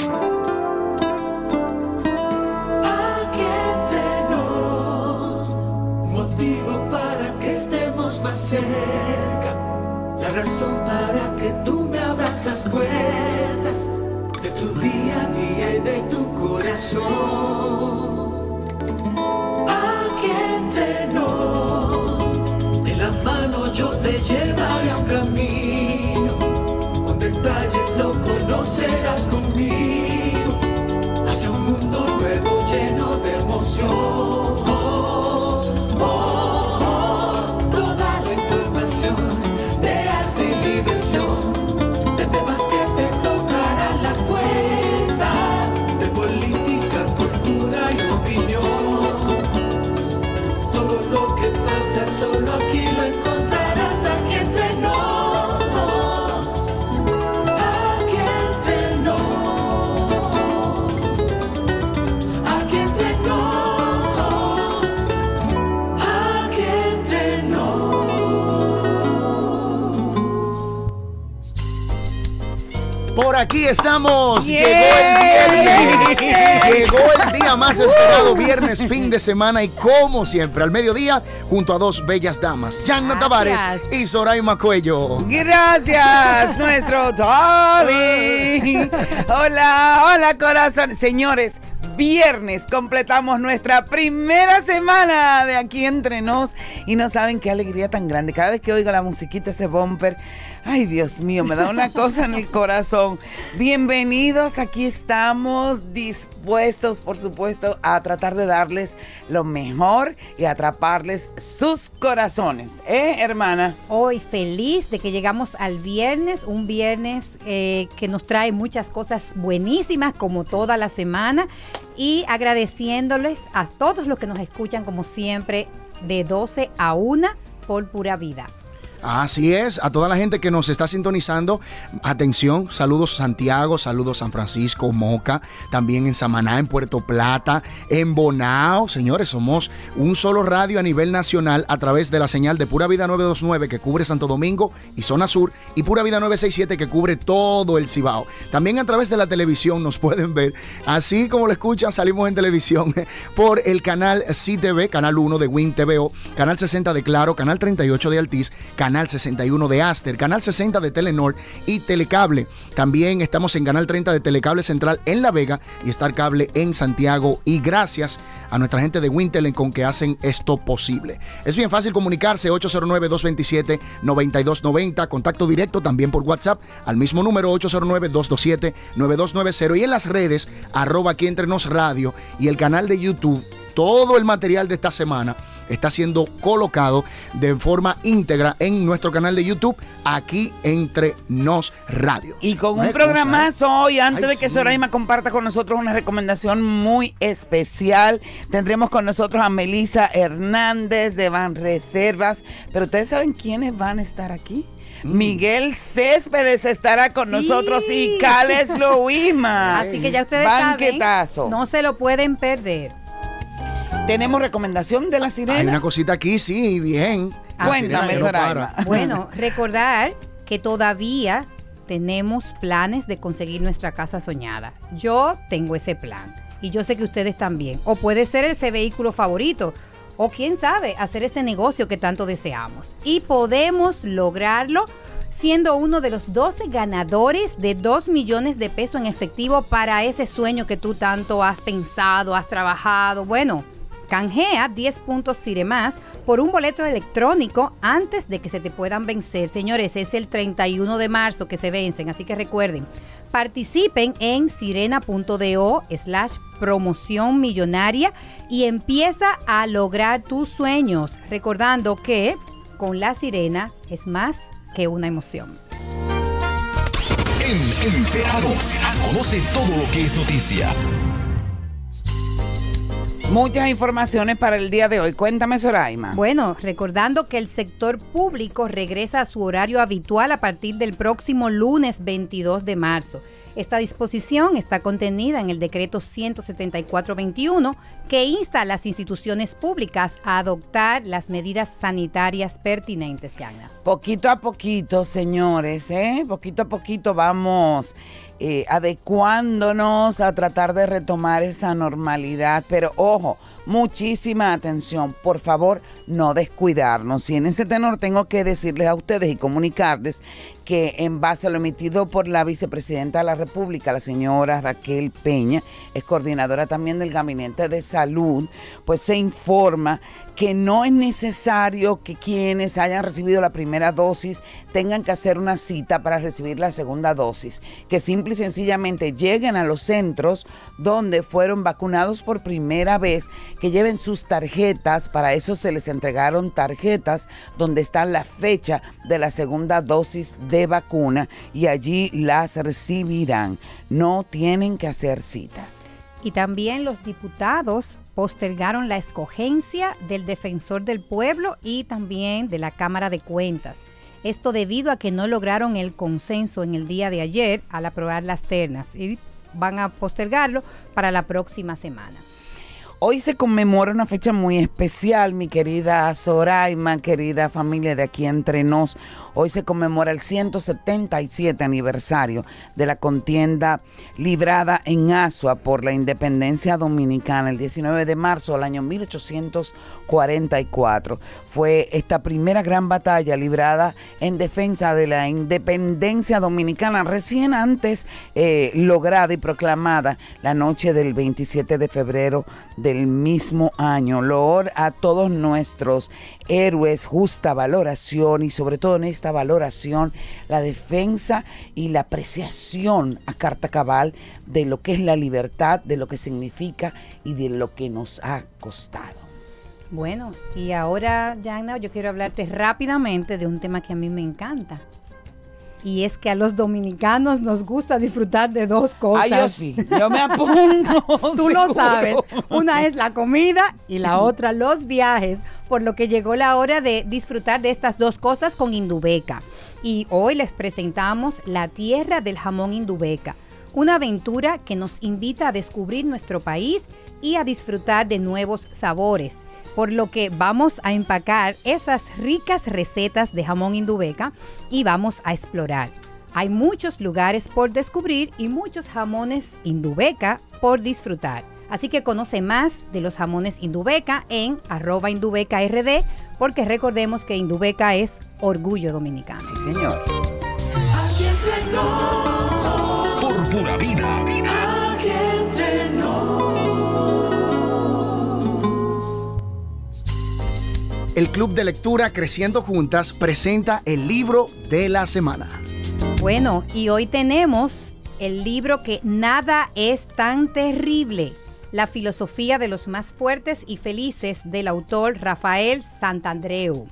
Aquí entre nos, motivo para que estemos más cerca, la razón para que tú me abras las puertas de tu día a día y de tu corazón. Aquí entre nos, de la mano yo te llevaré a un camino, con detalles lo conocerás conmigo, hacia un mundo nuevo lleno de emoción. Aquí estamos. Llegó el viernes. Llegó el día más esperado, viernes, fin de semana y como siempre, al mediodía, junto a dos bellas damas, Yanna Tavares y Soraima Cuello. Gracias, nuestro Tommy. Hola, hola corazón. Señores, viernes completamos nuestra primera semana de aquí entre nos y no saben qué alegría tan grande. Cada vez que oigo la musiquita, ese bumper, ay Dios mío, me da una cosa en el corazón. Bienvenidos, aquí estamos dispuestos, por supuesto, a tratar de darles lo mejor y atraparles sus corazones. ¿Eh, hermana? Hoy feliz de que llegamos al viernes, un viernes eh, que nos trae muchas cosas buenísimas como toda la semana y agradeciéndoles a todos los que nos escuchan como siempre de 12 a 1 por pura vida. Así es, a toda la gente que nos está sintonizando, atención, saludos Santiago, saludos San Francisco, Moca, también en Samaná, en Puerto Plata, en Bonao, señores, somos un solo radio a nivel nacional a través de la señal de Pura Vida 929 que cubre Santo Domingo y zona sur y Pura Vida 967 que cubre todo el Cibao. También a través de la televisión nos pueden ver, así como lo escuchan, salimos en televisión por el canal CTV, canal 1 de Win TVO, canal 60 de Claro, canal 38 de Altiz, canal 61 de Aster, canal 60 de Telenor y Telecable. También estamos en canal 30 de Telecable Central en La Vega y Star Cable en Santiago. Y gracias a nuestra gente de Wintelecom que hacen esto posible. Es bien fácil comunicarse 809-227-9290, contacto directo también por WhatsApp al mismo número 809-227-9290 y en las redes arroba aquí entre nos radio y el canal de YouTube. Todo el material de esta semana está siendo colocado de forma íntegra en nuestro canal de YouTube, aquí entre Nos Radio. Y con un programazo hoy, antes Ay, de que sí. Soraima comparta con nosotros una recomendación muy especial, tendremos con nosotros a Melisa Hernández de Van Reservas. Pero ustedes saben quiénes van a estar aquí. Mm. Miguel Céspedes estará con nosotros y Cales Luisma. Así que ya ustedes Banquetazo. saben, no se lo pueden perder. Tenemos recomendación de la sirena. Hay una cosita aquí, sí, bien. Cuéntame, no para. Bueno, recordar que todavía tenemos planes de conseguir nuestra casa soñada. Yo tengo ese plan y yo sé que ustedes también. O puede ser ese vehículo favorito o quién sabe, hacer ese negocio que tanto deseamos. Y podemos lograrlo siendo uno de los 12 ganadores de 2 millones de pesos en efectivo para ese sueño que tú tanto has pensado, has trabajado. Bueno, Canjea 10 puntos Ciremás por un boleto electrónico antes de que se te puedan vencer. Señores, es el 31 de marzo que se vencen, así que recuerden, participen en sirena.do slash promoción millonaria y empieza a lograr tus sueños, recordando que con la sirena es más que una emoción. En Enterados, conoce todo lo que es noticia. Muchas informaciones para el día de hoy. Cuéntame, Soraima. Bueno, recordando que el sector público regresa a su horario habitual a partir del próximo lunes 22 de marzo. Esta disposición está contenida en el decreto 174-21 que insta a las instituciones públicas a adoptar las medidas sanitarias pertinentes, Yana. Poquito a poquito, señores, ¿eh? Poquito a poquito vamos eh, adecuándonos a tratar de retomar esa normalidad. Pero ojo, muchísima atención. Por favor, no descuidarnos. Y en ese tenor tengo que decirles a ustedes y comunicarles que en base a lo emitido por la vicepresidenta de la República, la señora Raquel Peña, es coordinadora también del Gabinete de Salud, pues se informa que no es necesario que quienes hayan recibido la primera dosis tengan que hacer una cita para recibir la segunda dosis, que simple y sencillamente lleguen a los centros donde fueron vacunados por primera vez, que lleven sus tarjetas, para eso se les entregaron tarjetas donde está la fecha de la segunda dosis de vacuna y allí las recibirán. No tienen que hacer citas. Y también los diputados postergaron la escogencia del defensor del pueblo y también de la Cámara de Cuentas. Esto debido a que no lograron el consenso en el día de ayer al aprobar las ternas y van a postergarlo para la próxima semana. Hoy se conmemora una fecha muy especial, mi querida Soraima, querida familia de aquí entre nos. Hoy se conmemora el 177 aniversario de la contienda librada en Asua por la independencia dominicana el 19 de marzo del año 1844. Fue esta primera gran batalla librada en defensa de la independencia dominicana, recién antes eh, lograda y proclamada la noche del 27 de febrero del mismo año. Loor a todos nuestros héroes, justa valoración y sobre todo en esta valoración la defensa y la apreciación a carta cabal de lo que es la libertad, de lo que significa y de lo que nos ha costado. Bueno, y ahora, Jana, yo quiero hablarte rápidamente de un tema que a mí me encanta. Y es que a los dominicanos nos gusta disfrutar de dos cosas. Ay, yo sí, yo me apunto. Tú lo sabes. Una es la comida y la otra los viajes, por lo que llegó la hora de disfrutar de estas dos cosas con Indubeca. Y hoy les presentamos La Tierra del Jamón Indubeca, una aventura que nos invita a descubrir nuestro país y a disfrutar de nuevos sabores. Por lo que vamos a empacar esas ricas recetas de jamón Indubeca y vamos a explorar. Hay muchos lugares por descubrir y muchos jamones Indubeca por disfrutar. Así que conoce más de los jamones Indubeca en arroba Indubeca RD, porque recordemos que Indubeca es orgullo dominicano. Sí, señor. Por pura vida. aquí El Club de Lectura Creciendo Juntas presenta el libro de la semana. Bueno, y hoy tenemos el libro que nada es tan terrible. La filosofía de los más fuertes y felices del autor Rafael Santandreu.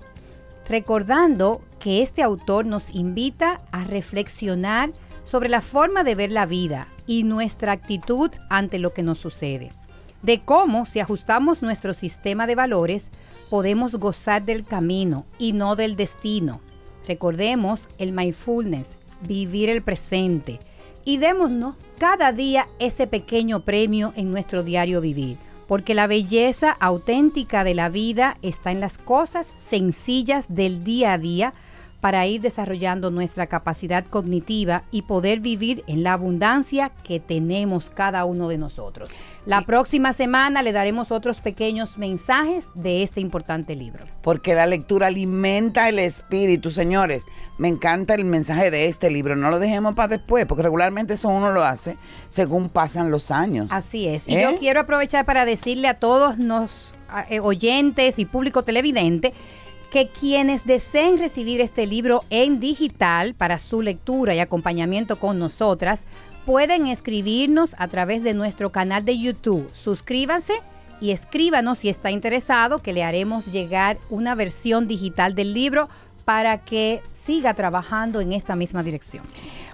Recordando que este autor nos invita a reflexionar sobre la forma de ver la vida y nuestra actitud ante lo que nos sucede. De cómo, si ajustamos nuestro sistema de valores, podemos gozar del camino y no del destino. Recordemos el mindfulness, vivir el presente y démonos cada día ese pequeño premio en nuestro diario vivir, porque la belleza auténtica de la vida está en las cosas sencillas del día a día para ir desarrollando nuestra capacidad cognitiva y poder vivir en la abundancia que tenemos cada uno de nosotros. La próxima semana le daremos otros pequeños mensajes de este importante libro. Porque la lectura alimenta el espíritu, señores. Me encanta el mensaje de este libro. No lo dejemos para después, porque regularmente eso uno lo hace según pasan los años. Así es. Y ¿Eh? yo quiero aprovechar para decirle a todos los eh, oyentes y público televidente que quienes deseen recibir este libro en digital para su lectura y acompañamiento con nosotras, pueden escribirnos a través de nuestro canal de YouTube. Suscríbanse y escríbanos si está interesado, que le haremos llegar una versión digital del libro para que siga trabajando en esta misma dirección.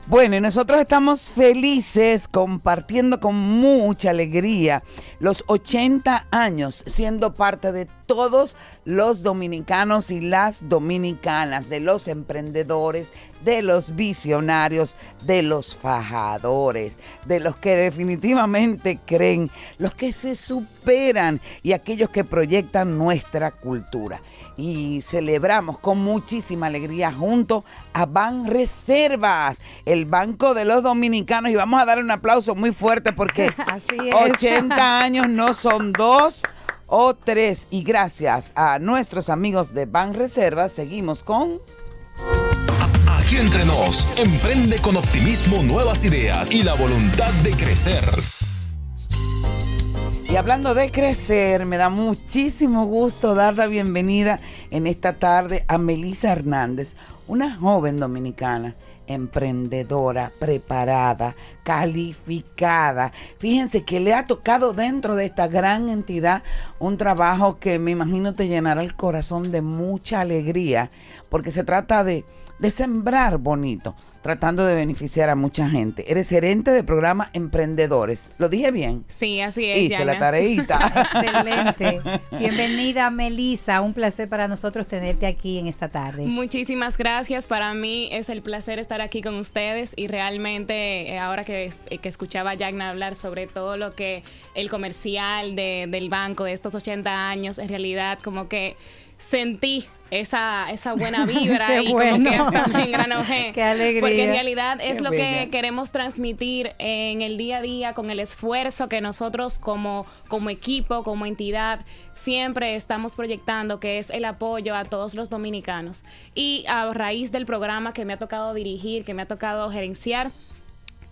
Bueno, y nosotros estamos felices compartiendo con mucha alegría los 80 años siendo parte de todos los dominicanos y las dominicanas, de los emprendedores, de los visionarios, de los fajadores, de los que definitivamente creen, los que se superan y aquellos que proyectan nuestra cultura. Y celebramos con muchísima alegría junto a Ban Reservas, el Banco de los Dominicanos. Y vamos a dar un aplauso muy fuerte porque Así es. 80 años no son dos o tres. Y gracias a nuestros amigos de Ban Reservas, seguimos con... Aquí entre nos, emprende con optimismo nuevas ideas y la voluntad de crecer. Y hablando de crecer, me da muchísimo gusto dar la bienvenida en esta tarde a Melissa Hernández, una joven dominicana, emprendedora, preparada, calificada. Fíjense que le ha tocado dentro de esta gran entidad un trabajo que me imagino te llenará el corazón de mucha alegría, porque se trata de, de sembrar bonito, tratando de beneficiar a mucha gente. Eres gerente de programa Emprendedores. ¿Lo dije bien? Sí, así es. Hice la tareita. Excelente. Bienvenida, Melisa. Un placer para nosotros tenerte aquí en esta tarde. Muchísimas gracias. Para mí es el placer estar aquí con ustedes y realmente eh, ahora que, eh, que escuchaba a Yagna hablar sobre todo lo que el comercial de- del banco de estos 80 años, en realidad como que sentí esa, esa buena vibra y como que bueno. hasta me engranojé. Qué alegría. Porque en realidad es Qué lo bella. que queremos transmitir en el día a día con el esfuerzo que nosotros como, como equipo, como entidad, siempre estamos proyectando, que es el apoyo a todos los dominicanos. Y a raíz del programa que me ha tocado dirigir, que me ha tocado gerenciar,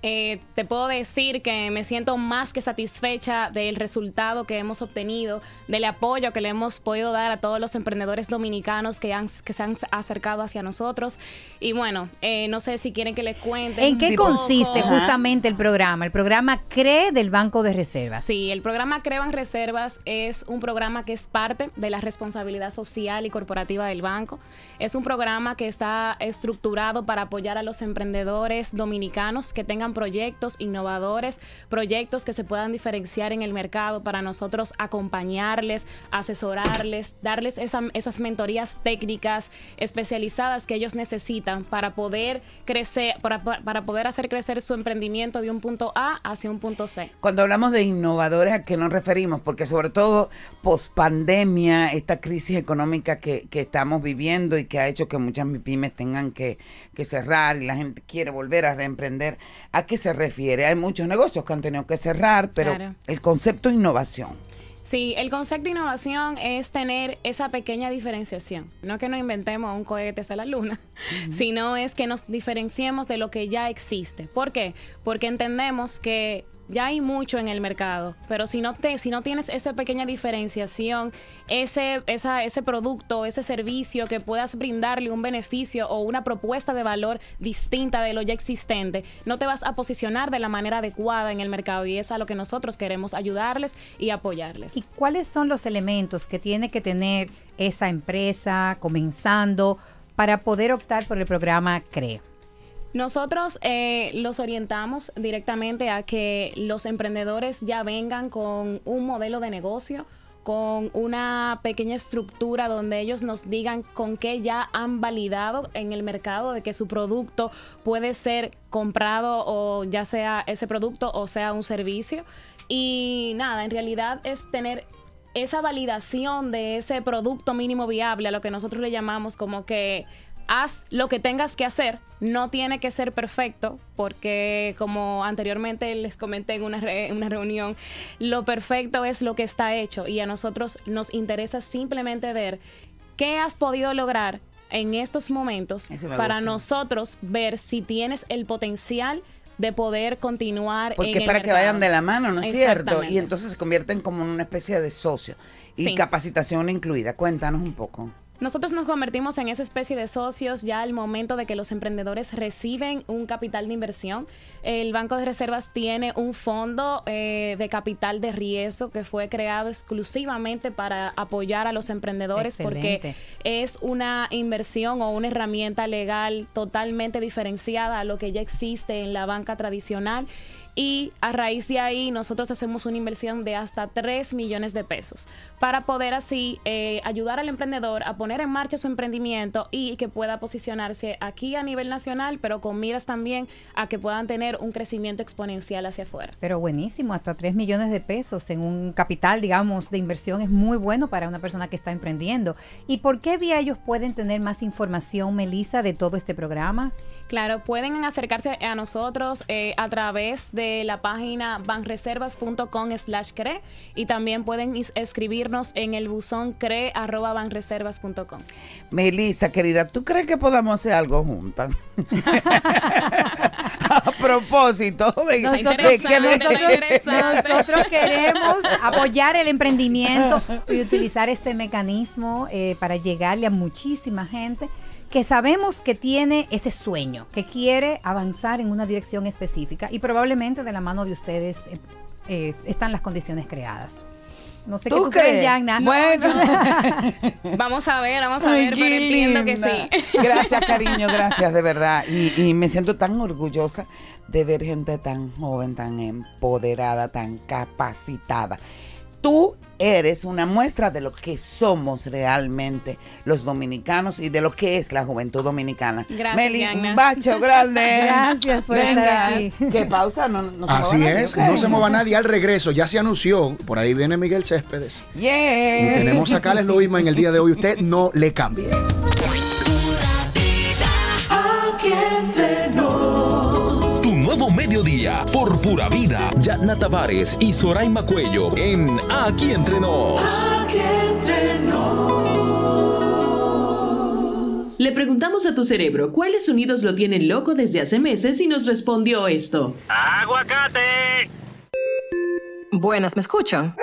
eh, te puedo decir que me siento más que satisfecha del resultado que hemos obtenido, del apoyo que le hemos podido dar a todos los emprendedores dominicanos que, han, que se han acercado hacia nosotros. Y bueno, eh, no sé si quieren que les cuente. ¿En un qué poco. consiste justamente el programa? El programa CRE del Banco de Reservas. Sí, el programa Creban Reservas es un programa que es parte de la responsabilidad social y corporativa del banco. Es un programa que está estructurado para apoyar a los emprendedores dominicanos que tengan proyectos innovadores, proyectos que se puedan diferenciar en el mercado para nosotros acompañarles, asesorarles, darles esa- esas mentorías técnicas especializadas que ellos necesitan para poder crecer, para, para poder hacer crecer su emprendimiento de un punto A hacia un punto C. Cuando hablamos de innovadores, ¿a qué nos referimos? Porque sobre todo post pandemia, esta crisis económica que, que estamos viviendo y que ha hecho que muchas pymes tengan que, que cerrar y la gente quiere volver a reemprender, ¿a qué se refiere? Hay muchos negocios que han tenido que cerrar, pero Claro. el concepto innovación. Sí, el concepto de innovación es tener esa pequeña diferenciación. No que no inventemos un cohete hacia la luna, sino es que nos diferenciemos de lo que ya existe. ¿Por qué? Porque entendemos que ya hay mucho en el mercado, pero si no te, si no tienes esa pequeña diferenciación, ese, esa, ese producto, ese servicio que puedas brindarle un beneficio o una propuesta de valor distinta de lo ya existente, no te vas a posicionar de la manera adecuada en el mercado y es a lo que nosotros queremos ayudarles y apoyarles. ¿Y cuáles son los elementos que tiene que tener esa empresa comenzando para poder optar por el programa CRE? Nosotros eh, los orientamos directamente a que los emprendedores ya vengan con un modelo de negocio, con una pequeña estructura donde ellos nos digan con qué ya han validado en el mercado de que su producto puede ser comprado o ya sea ese producto o sea un servicio. Y nada, en realidad es tener esa validación de ese producto mínimo viable, a lo que nosotros le llamamos como que haz lo que tengas que hacer, no tiene que ser perfecto, porque como anteriormente les comenté en una, re- una reunión, lo perfecto es lo que está hecho y a nosotros nos interesa simplemente ver qué has podido lograr en estos momentos para gusta. nosotros ver si tienes el potencial de poder continuar Porque en es el para que vayan de la mano, ¿no es cierto? Y entonces se convierten como en una especie de socio. Y Sí. capacitación incluida. Cuéntanos un poco. Nosotros nos convertimos en esa especie de socios ya al momento de que los emprendedores reciben un capital de inversión. El Banco de Reservas tiene un fondo eh, de capital de riesgo que fue creado exclusivamente para apoyar a los emprendedores porque es una inversión o una herramienta legal totalmente diferenciada a lo que ya existe en la banca tradicional. Y a raíz de ahí nosotros hacemos una inversión de hasta 3 millones de pesos para poder así eh, ayudar al emprendedor a poner en marcha su emprendimiento y que pueda posicionarse aquí a nivel nacional, pero con miras también a que puedan tener un crecimiento exponencial hacia afuera. Pero buenísimo, hasta 3 millones de pesos en un capital, digamos, de inversión es muy bueno para una persona que está emprendiendo. ¿Y por qué vía ellos pueden tener más información, Melissa, de todo este programa? Claro, pueden acercarse a nosotros eh, a través de la página banreservas.com slash cre y también pueden escribirnos en el buzón cre arroba banreservas.com. Melissa, querida, ¿tú crees que podamos hacer algo juntas? a propósito de, Nosotros, de que nosotros- nosotros queremos apoyar el emprendimiento y utilizar este mecanismo eh, para llegarle a muchísima gente que sabemos que tiene ese sueño, que quiere avanzar en una dirección específica y probablemente de la mano de ustedes eh, eh, están las condiciones creadas. No sé qué ¿Tú crees, crees? Yagna. Bueno. Vamos a ver, vamos a Ay, ver, pero entiendo que sí. Gracias, cariño, gracias, de verdad. Y, y me siento tan orgullosa de ver gente tan joven, tan empoderada, tan capacitada. Tú eres una muestra de lo que somos realmente los dominicanos y de lo que es la juventud dominicana. Gracias, Meli, un bacho grande. Gracias por estar Venga. aquí. ¿Qué pausa? No, no se Así mueva nadie, es, ¿ok? no se mueva nadie al regreso, ya se anunció, por ahí viene Miguel Céspedes. Yeah. Y tenemos a Carles Loisma en el día de hoy, usted no le cambie. Nuevo mediodía, por pura vida. Yatna Tavares y Soraima Cuello en Aquí Entre Nos. aquí entre nos. Le preguntamos a tu cerebro cuáles sonidos lo tienen loco desde hace meses y nos respondió esto. ¡Aguacate! Buenas, ¿me escuchan?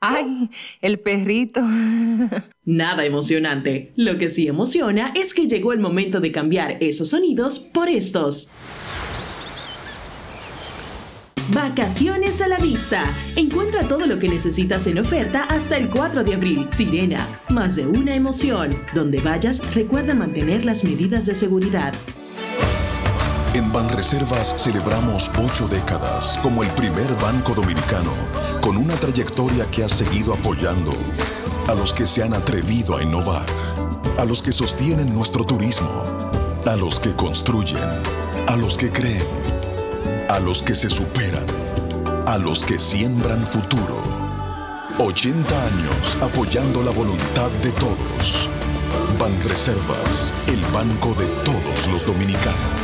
Ay, el perrito. Nada emocionante. Lo que sí emociona es que llegó el momento de cambiar esos sonidos por estos. Vacaciones a la vista. Encuentra todo lo que necesitas en oferta hasta el 4 de abril. Sirena, más de una emoción. Donde vayas, recuerda mantener las medidas de seguridad. En Banreservas celebramos ocho décadas como el primer banco dominicano con una trayectoria que ha seguido apoyando a los que se han atrevido a innovar, a los que sostienen nuestro turismo, a los que construyen, a los que creen, a los que se superan, a los que siembran futuro. 80 años apoyando la voluntad de todos. Banreservas, el banco de todos los dominicanos.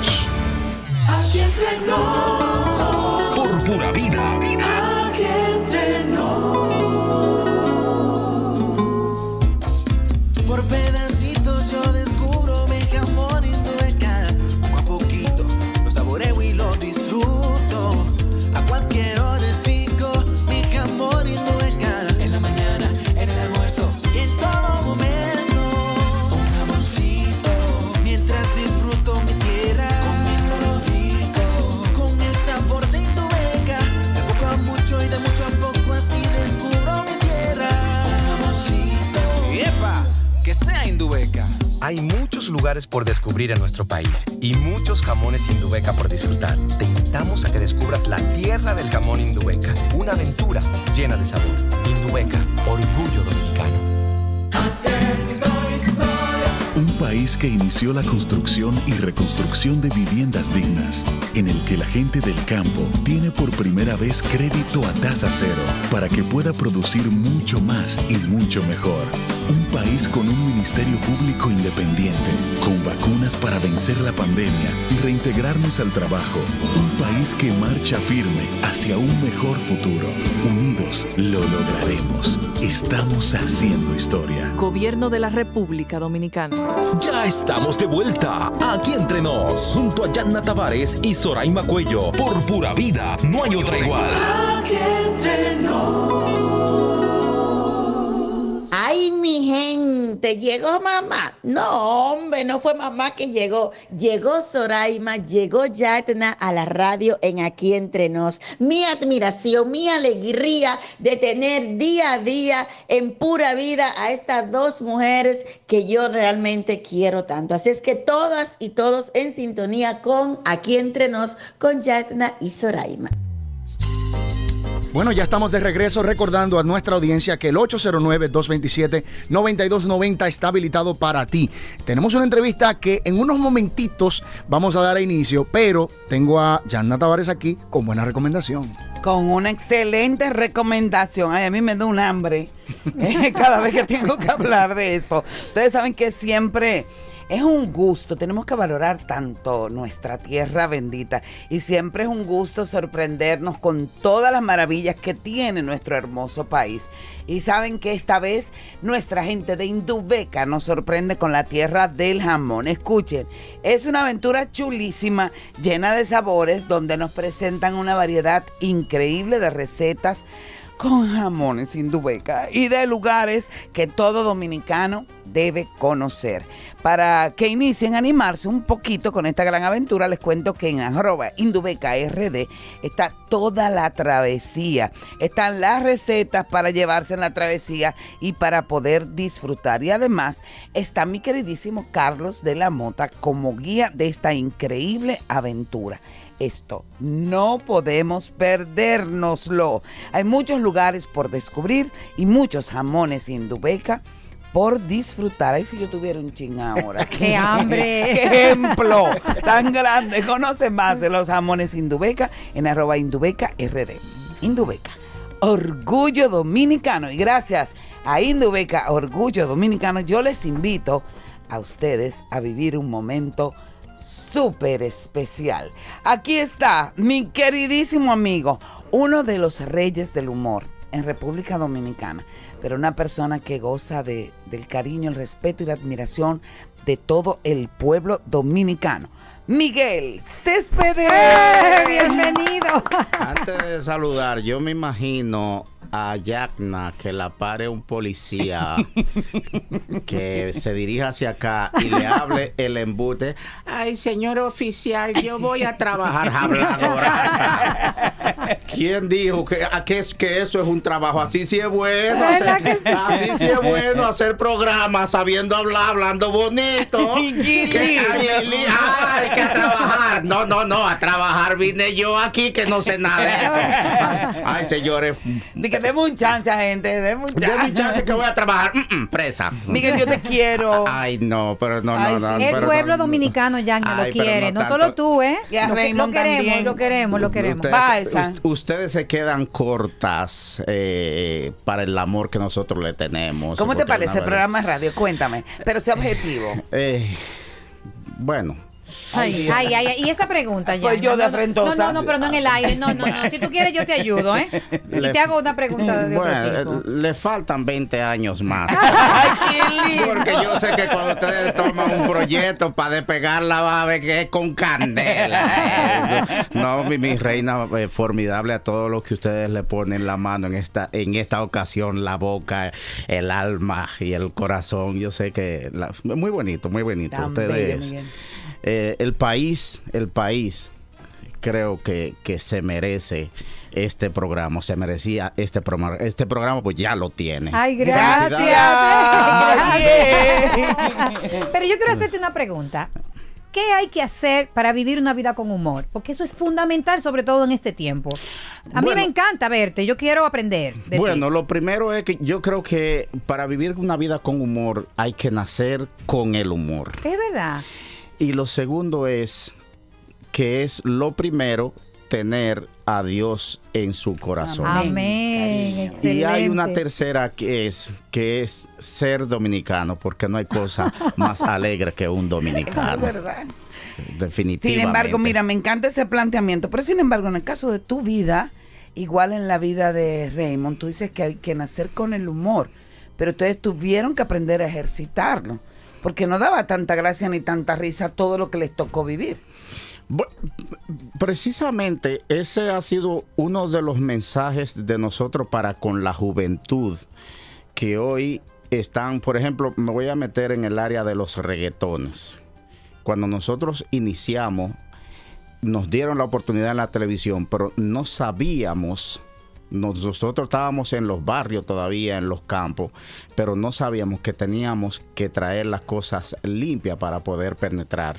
Lugares por descubrir en nuestro país y muchos jamones Indubeca por disfrutar. Te invitamos a que descubras la tierra del jamón Indubeca, una aventura llena de sabor. Indubeca, orgullo dominicano. Un país que inició la construcción y reconstrucción de viviendas dignas, en el que la gente del campo tiene por primera vez crédito a tasa cero para que pueda producir mucho más y mucho mejor. Un país con un ministerio público independiente, con vacunas para vencer la pandemia y reintegrarnos al trabajo. Un país que marcha firme hacia un mejor futuro. Unidos lo lograremos. Estamos haciendo historia. Gobierno de la República Dominicana. Ya estamos de vuelta. Aquí Entre Nos. Junto a Yatna Tavares y Soraima Cuello. Por pura vida. No hay otra igual. Aquí entre nos. Mi gente, ¿llegó mamá? No, hombre, no fue mamá que llegó. Llegó Soraima, llegó Yatna a la radio en Aquí Entre Nos. Mi admiración, mi alegría de tener día a día en pura vida a estas dos mujeres que yo realmente quiero tanto. Así es que todas y todos en sintonía con Aquí Entre Nos, con Yatna y Soraima. Bueno, ya estamos de regreso recordando a nuestra audiencia que el 809-227-9290 está habilitado para ti. Tenemos una entrevista que en unos momentitos vamos a dar a inicio, pero tengo a Yanna Tavares aquí con buena recomendación. Con una excelente recomendación. Ay, a mí me da un hambre eh, cada vez que tengo que hablar de esto. Ustedes saben que siempre es un gusto, tenemos que valorar tanto nuestra tierra bendita y siempre es un gusto sorprendernos con todas las maravillas que tiene nuestro hermoso país. Y saben que esta vez nuestra gente de Indubeca nos sorprende con la tierra del jamón. Escuchen, es una aventura chulísima, llena de sabores, donde nos presentan una variedad increíble de recetas con jamones Indubeca y de lugares que todo dominicano debe conocer. Para que inicien a animarse un poquito con esta gran aventura, les cuento que en arroba Indubeca RD está toda la travesía. Están las recetas para llevarse en la travesía y para poder disfrutar. Y además está mi queridísimo Carlos de la Mota como guía de esta increíble aventura esto. No podemos perdérnoslo. Hay muchos lugares por descubrir y muchos jamones Indubeca por disfrutar. Ay, si yo tuviera un ching ahora. ¡Qué hambre! ¡Qué ejemplo tan grande! Conoce más de los jamones Indubeca en arroba Indubeca RD. Indubeca. Orgullo Dominicano. Y gracias a Indubeca, Orgullo Dominicano, yo les invito a ustedes a vivir un momento súper especial. Aquí está mi queridísimo amigo, uno de los reyes del humor en República Dominicana, pero una persona que goza de, del cariño, el respeto y la admiración de todo el pueblo dominicano. Miguel Céspedes. ¡Eh! Bienvenido. Antes de saludar, yo me imagino a Yacna que la pare un policía que se dirija hacia acá y le hable el embute. Ay, señor oficial, yo voy a trabajar habladora. ¿Quién dijo que, a que, es- que eso es un trabajo? Así sí es bueno. ¿Verdad hacer-? Así sí es bueno hacer programas sabiendo hablar, hablando bonito. Que- ay, ay, que a trabajar. No, no, no, a trabajar vine yo aquí que no sé nada de eso. Ay, ay, señores, De que demos un chance a gente, demos un chance. Deme un chance que voy a trabajar. Mm, mm, presa. Miguel, yo te quiero. Ay, no, pero no, Ay, no, no. El pero pueblo no, dominicano ya lo Ay, pero quiere, no no, solo tú, ¿eh? Y a lo, que- lo queremos, también. lo queremos, lo queremos. Ustedes, Va ustedes se quedan cortas eh, para el amor que nosotros le tenemos. ¿Cómo te parece el programa de radio? Cuéntame, pero sea objetivo. Eh, bueno. Ay, ay, ay, ay. Y esa pregunta ya. Pues yo de no, no. No, no, no, pero no en el aire. No, no, no. Si tú quieres, yo te ayudo, ¿eh? Y te hago una pregunta de otro Bueno, tipo. le faltan 20 años más. ¡Ay, qué lindo! Porque yo sé que cuando ustedes toman un proyecto para despegarla va a ver que es con candela. eh. No, mi, mi reina, eh, formidable a todo lo que ustedes le ponen la mano en esta, en esta ocasión, la boca, el alma y el corazón. Yo sé que la- muy bonito, muy bonito. Tan bello, ustedes, Miguel. Eh, el país, el país creo que, que se merece este programa, se merecía este programa, este programa pues ya lo tiene. Ay, gracias. Gracias. Pero yo quiero hacerte una pregunta. ¿Qué hay que hacer para vivir una vida con humor? Porque eso es fundamental, sobre todo en este tiempo. A mí me encanta verte, yo quiero aprender. de Bueno, ti. lo primero es que yo creo que para vivir una vida con humor hay que nacer con el humor. Es verdad. Y lo segundo es que es lo primero tener a Dios en su corazón. Amén. Y hay una tercera que es que es ser dominicano, porque no hay cosa más alegre que un Eso es dominicano. verdad. Definitivamente. Sin embargo, mira, me encanta ese planteamiento, pero sin embargo, en el caso de tu vida, igual en la vida de Raymond, tú dices que hay que nacer con el humor, pero ustedes tuvieron que aprender a ejercitarlo, porque no daba tanta gracia ni tanta risa todo lo que les tocó vivir. Precisamente ese ha sido uno de los mensajes de nosotros para con la juventud, que hoy están, por ejemplo, me voy a meter en el área de los reggaetones. Cuando nosotros iniciamos, nos dieron la oportunidad en la televisión, pero no sabíamos, nosotros estábamos en los barrios todavía, en los campos, pero no sabíamos que teníamos que traer las cosas limpias para poder penetrar.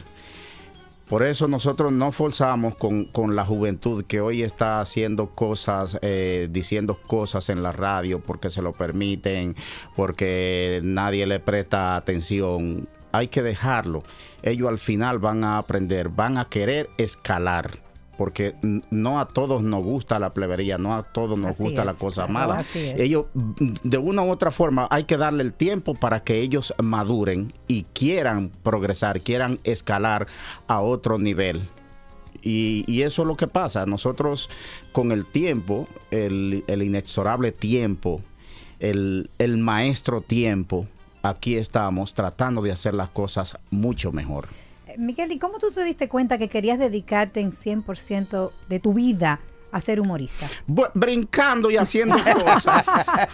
Por eso nosotros no forzamos con, con la juventud que hoy está haciendo cosas, eh, diciendo cosas en la radio porque se lo permiten, porque nadie le presta atención. Hay que dejarlo. Ellos al final van a aprender, van a querer escalar. Porque no a todos nos gusta la plebería, no a todos nos Así gusta la cosa mala. es. Ellos, mm, de una u otra forma, hay que darle el tiempo para que ellos maduren y quieran progresar, quieran escalar a otro nivel. Y, y eso es lo que pasa. Nosotros con el tiempo, el, el inexorable tiempo, el, el maestro tiempo, aquí estamos tratando de hacer las cosas mucho mejor. Miguel, ¿y cómo tú te diste cuenta que querías dedicarte en 100% de tu vida a ser humorista? Bu- brincando y haciendo cosas.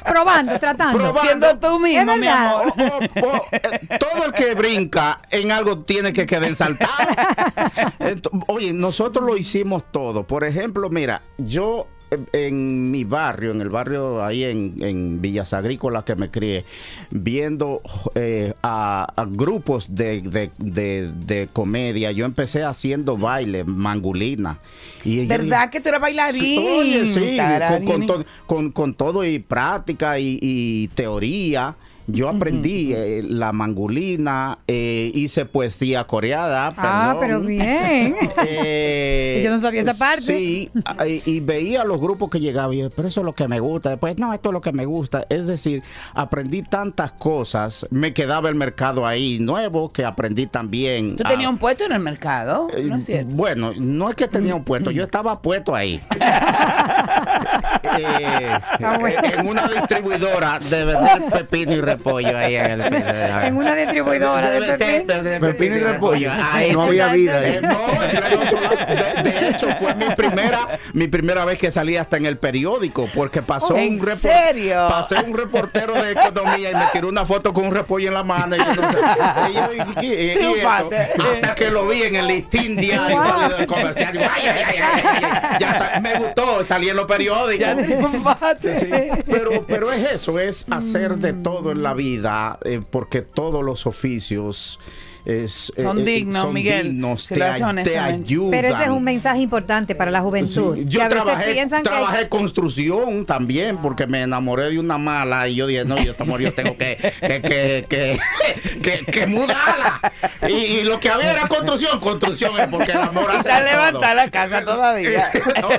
Probando, tratando. Probando. Siendo tú mismo, Es mi verdad. amor. O- o- eh, todo el que brinca en algo tiene que quedar saltado. Oye, nosotros lo hicimos todo. Por ejemplo, mira, yo en mi barrio, en el barrio ahí en, en Villas Agrícolas que me crié, viendo eh, a, a grupos de, de- de- de comedia, yo empecé haciendo baile, mangulina. Y ¿Verdad que tú eras bailarín? Sí, oye, sí, con, con to- con- con todo y práctica y, y teoría. Yo aprendí eh, la mangulina, eh, hice poesía coreada. Ah, pero bien. Eh, Yo no sabía esa parte. Sí, y, y veía los grupos que llegaban y yo, pero eso es lo que me gusta. Después, no, esto es lo que me gusta. Es decir, aprendí tantas cosas. Me quedaba el mercado ahí nuevo que aprendí también. ¿Tú a- tenías un puesto en el mercado? eh, ¿No es cierto? Bueno, no es que tenía un puesto, yo estaba puesto ahí. Eh, Ah, bueno. En una distribuidora de vender pepino y repollo ahí en el En una distribuidora de pepino. Pepino y repollo. Ahí No había vida. Eh, no, de, de hecho, fue mi primera, mi primera vez que salí hasta en el periódico, porque pasó ¿En un serio? pasé un reportero de economía y me tiró una foto con un repollo en la mano. Y yo no sé, y yo, ¿y qué? Y- y Triunfaste. esto, hasta que lo vi en el listín diario Wow. válido de comercial. Ay, ay, ay. Ya me gustó, salí en los periódicos. Ya triunfaste. Sí, pero, pero es eso, es hacer de todo en la vida, eh, porque todos los oficios es, eh, Son eh, dignos, son Miguel, dignos, te, te ayudan. Pero ese es un mensaje importante para la juventud. Sí, Yo trabajé, que trabajé construcción también porque me enamoré de una mala y yo dije, no, yo, amor, yo tengo que, que, que, que, que- que mudarla. Y, y lo que había era construcción, construcción es porque el amor hace Está levantada la casa todavía. No,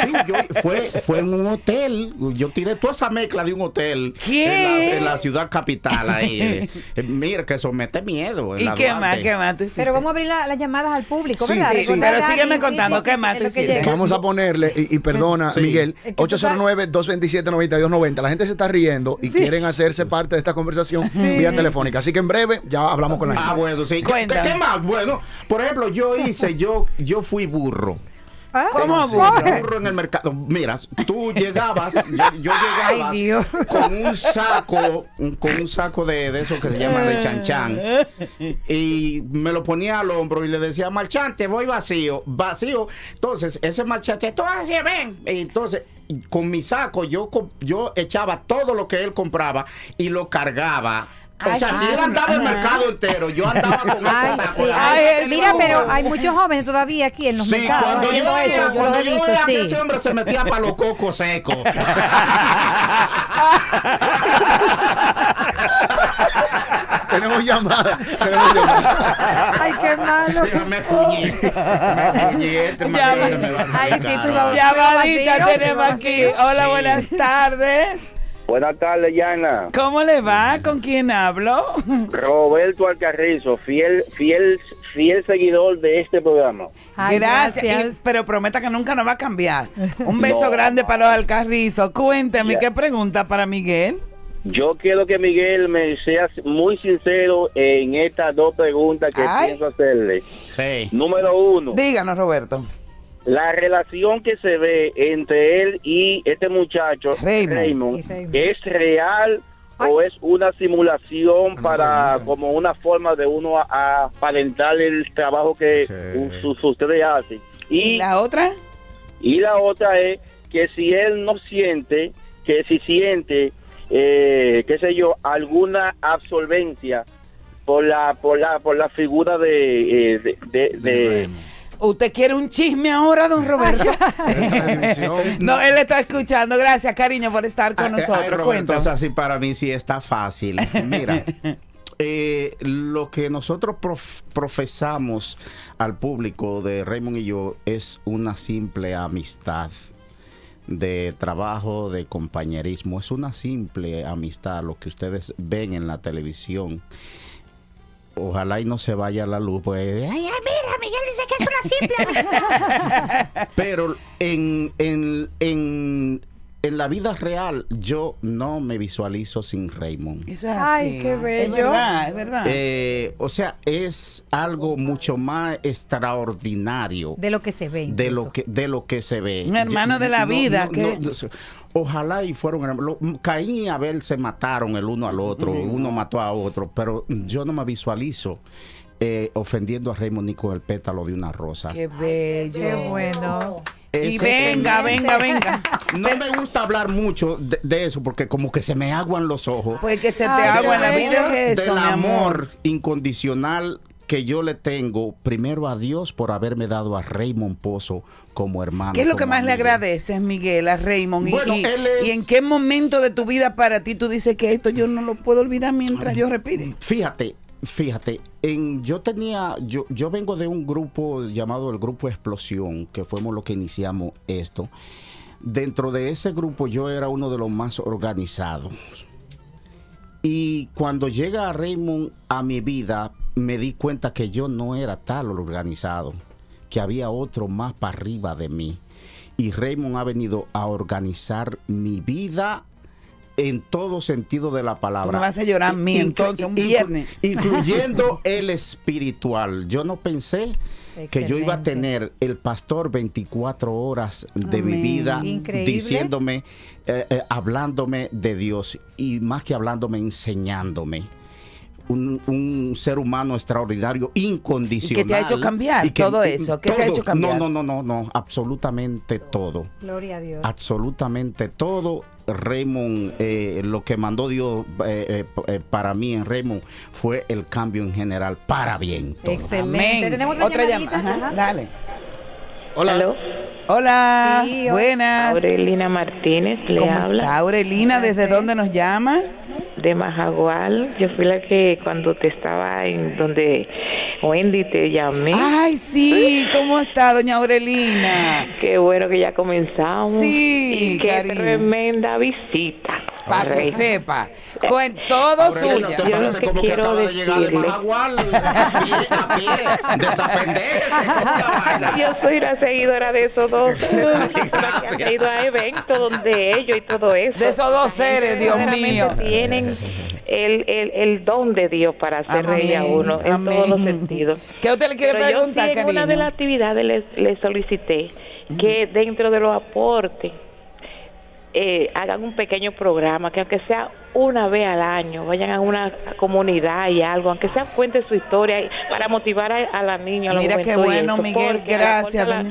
sí, yo, fue, fue en un hotel. Yo tiré toda esa mezcla de un hotel ¿Qué? En, la, en la ciudad capital ahí. eh. Eh, Mira, que eso mete miedo. en ¿Y la qué más? ¿Qué más tú hiciste? Pero vamos a abrir la- las llamadas al público, Sí, ¿verdad? sí, Pero sígueme contando, ¿qué más tú hiciste? Vamos a ponerle, y, y perdona, Sí. Miguel, Es que tú 809-227-9290. La gente se está riendo y quieren hacerse parte de esta conversación vía telefónica. Así que en breve ya hablamos con la Ah, gente. bueno, sí. ¿Qué, Cuéntame. qué más? Bueno, por ejemplo, yo hice, yo, yo fui burro. Ah, ¿Cómo Sí, burro? burro en el mercado. Mira, tú llegabas, yo, yo llegaba Ay, Dios. con un saco, con un saco de, de eso que se llama de chanchan. Y me lo ponía al hombro y le decía, marchante, voy vacío, vacío. Entonces, ese marchante, tú así, ven. Y entonces, con mi saco, yo, yo echaba todo lo que él compraba y lo cargaba. O sea, si él andaba el mercado entero, yo andaba con saco. sí. Mira, pero hay muchos jóvenes todavía aquí en los Sí, mercados cuando yo veía, eso. Yo cuando he yo visto, veía que ese hombre se metía para los cocos secos. Tenemos llamada. Tenemos llamada. Ay, qué malo. me fuñí. Me fuñí. Este Ya, marido me va a ay, sí, tú Llamadita tenemos aquí. Hola, Sí. buenas tardes. Buenas tardes, Yana. ¿Cómo le va? ¿Con quién hablo? Roberto Alcarrizo, fiel, fiel, fiel seguidor de este programa. Ay, gracias. gracias. Y- pero prometa que nunca nos va a cambiar. Un beso No. grande para los Alcarrizo. Cuéntame, Ya. ¿qué pregunta para Miguel? Yo quiero que Miguel me sea muy sincero en estas dos preguntas que Ay. pienso hacerle. Sí. Número uno, Díganos, Roberto. La relación que se ve entre él y este muchacho, Raymond. Raymond, Y Raymond. ¿es real o es una simulación para como una forma de uno a, a aparentar el trabajo que ustedes hacen. ¿Y la otra? Y la otra es que si él no siente, que si siente, eh, qué sé yo, alguna absolvencia por la por la por la figura de, eh, de, de- de- ¿Usted quiere un chisme ahora, don Roberto? no, él está escuchando. Gracias, cariño, por estar con Ay, nosotros. Roberto, Cuéntanos. o sea, sí, para mí sí está fácil. Mira, eh, lo que nosotros prof- profesamos al público de Raymond y yo es una simple amistad de trabajo, de compañerismo. Es una simple amistad, lo que ustedes ven en la televisión. Ojalá y no se vaya la luz, pues. Ay, ay, mira, Miguel dice que es una simple. Pero en, en, en, en la vida real, yo no me visualizo sin Raymond. Eso es Ay, así. qué bello. Es verdad, es verdad. Eh, o sea, es algo mucho más extraordinario De lo que se ve. de lo que de lo que se ve. Un hermano de la vida, que- no, no, ojalá y fueron hermanos. Lo- Caín y Abel se mataron el uno al otro, uno mató a otro, pero yo no me visualizo eh, ofendiendo a Raymond ni con el pétalo de una rosa. Qué bello. Qué bueno. Y venga, venga, venga. No me gusta hablar mucho de, de eso porque como que se me aguan los ojos. Pues que se te Del agua en la vida es eso, Del amor incondicional que yo le tengo primero a Dios por haberme dado a Raymond Pozo como hermano. ¿Qué es lo que más le agradeces, Miguel, a Raymond? Y- Bueno, y, él es- y en qué momento de tu vida para ti tú dices que esto yo no lo puedo olvidar mientras yo repite? Fíjate, fíjate, en, yo tenía, yo, yo vengo de un grupo llamado el Grupo Explosión, que fuimos los que iniciamos esto. Dentro de ese grupo yo era uno de los más organizados. Y cuando llega Raymond a mi vida, me di cuenta que yo no era tal organizado, que había otro más para arriba de mí. Y Raymond ha venido a organizar mi vida en todo sentido de la palabra. Tú me vas a llorar a mí, Inclu- entonces, un viernes. Incluyendo el espiritual. Yo no pensé que yo iba a tener el pastor 24 horas de mi vida Increíble. diciéndome, eh, eh, hablándome de Dios y más que hablándome, enseñándome. Un, un ser humano extraordinario, incondicional. ¿Y qué te ha hecho cambiar todo eso? ¿Qué te ha hecho cambiar? No, no, no, no, no, absolutamente todo. Gloria a Dios. Absolutamente todo. Raymond, eh, lo que mandó Dios eh, eh, eh, para mí en Raymond fue el cambio en general, para bien. todo. Excelente. Amén. Tenemos otra, Otra llamadita. llamada. Ajá, Ajá. Dale. Hola. Hola. Sí, buenas. Aurelina Martínez le ¿Cómo habla está Aurelina? ¿Desde dónde nos llama? De Majagual. Yo fui la que cuando te estaba en donde Wendy te llamé. Ay, sí. ¿Cómo está, doña Aurelina? Qué bueno que ya comenzamos. Sí, y qué cariño. tremenda visita. Para que sepa. Con todo Aurelina, suyo. ¿te Yo parece como que quiero acaba de llegar de decirle- Majagual a pie, a pie, desapenderse la? Yo soy una seguidora de esos dos que han ido a eventos donde ellos y todo eso. De esos dos seres, Dios mío. Tienen el, el, el don de Dios para hacer reír a Amén, uno en amén. todos los sentidos. ¿Qué usted le quiere Pero preguntar, yo sí en una de las actividades les solicité que dentro de los aportes eh, hagan un pequeño programa, que aunque sea una vez al año, vayan a una comunidad y algo, aunque sea cuente su historia para motivar a, a la niña, a la Mira qué bueno, Miguel, gracias, la-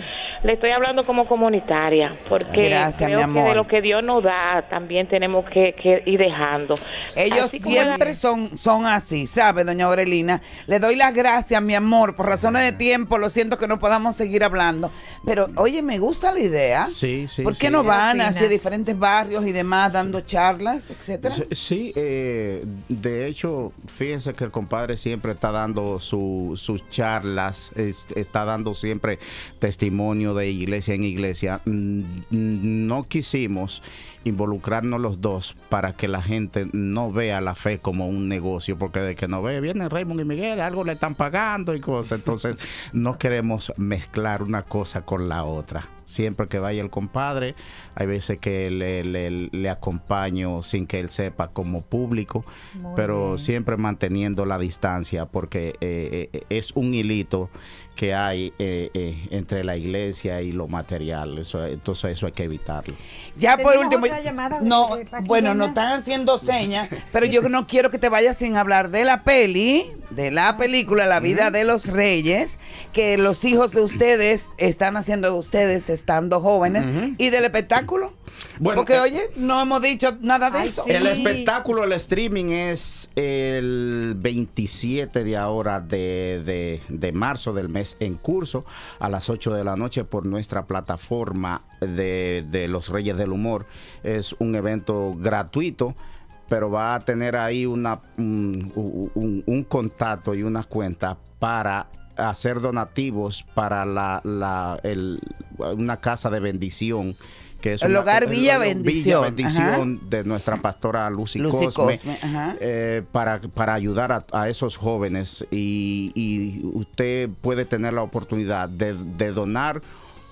le estoy hablando como comunitaria, porque Gracias, creo mi que amor. de lo que Dios nos da también tenemos que, que ir dejando. Ellos Así como la- siempre son, son así, ¿sabe, doña Aurelina? Le doy las gracias, mi amor, por razones de tiempo, lo siento que no podamos seguir hablando, pero oye, me gusta la idea. Sí, sí. ¿Por qué sí. no van hacia diferentes barrios y demás dando charlas, etcétera? Sí, Sí, eh, de hecho, fíjense que el compadre siempre está dando su- sus charlas, es- está dando siempre testimonio de iglesia en iglesia. Mm, No quisimos involucrarnos los dos para que la gente no vea la fe como un negocio, porque de que no ve, vienen Raymond y Miguel, algo le están pagando y cosas. Entonces, no queremos mezclar una cosa con la otra. siempre que vaya el compadre. Hay veces que le, le- le acompaño sin que él sepa como público, Muy pero bien. siempre manteniendo la distancia porque eh, eh, es un hilito que hay eh, eh, entre la iglesia y lo material. Eso, entonces eso hay que evitarlo. Ya por último, otra llamada de- no, de Paqui bueno, nos están haciendo señas, pero yo no quiero que te vayas sin hablar de la peli, de la película La vida de los reyes, que los hijos de ustedes están haciendo ustedes estando jóvenes, y del espectáculo. Bueno, Porque, eh, oye, no hemos dicho nada de eso. El espectáculo, el streaming es el 27 de ahora de, de- de marzo del mes en curso a las 8 de la noche por nuestra plataforma de, de los Reyes del Humor. Es un evento gratuito pero va a tener ahí una, un, un- un contacto y una cuenta para hacer donativos para la, la- el- una casa de bendición. Que es El una- hogar Villa el- el- Bendición, Bendición de nuestra pastora Lucy, Lucy Cosme, eh, para, para ayudar a, a esos jóvenes. Y, y usted puede tener la oportunidad de, de donar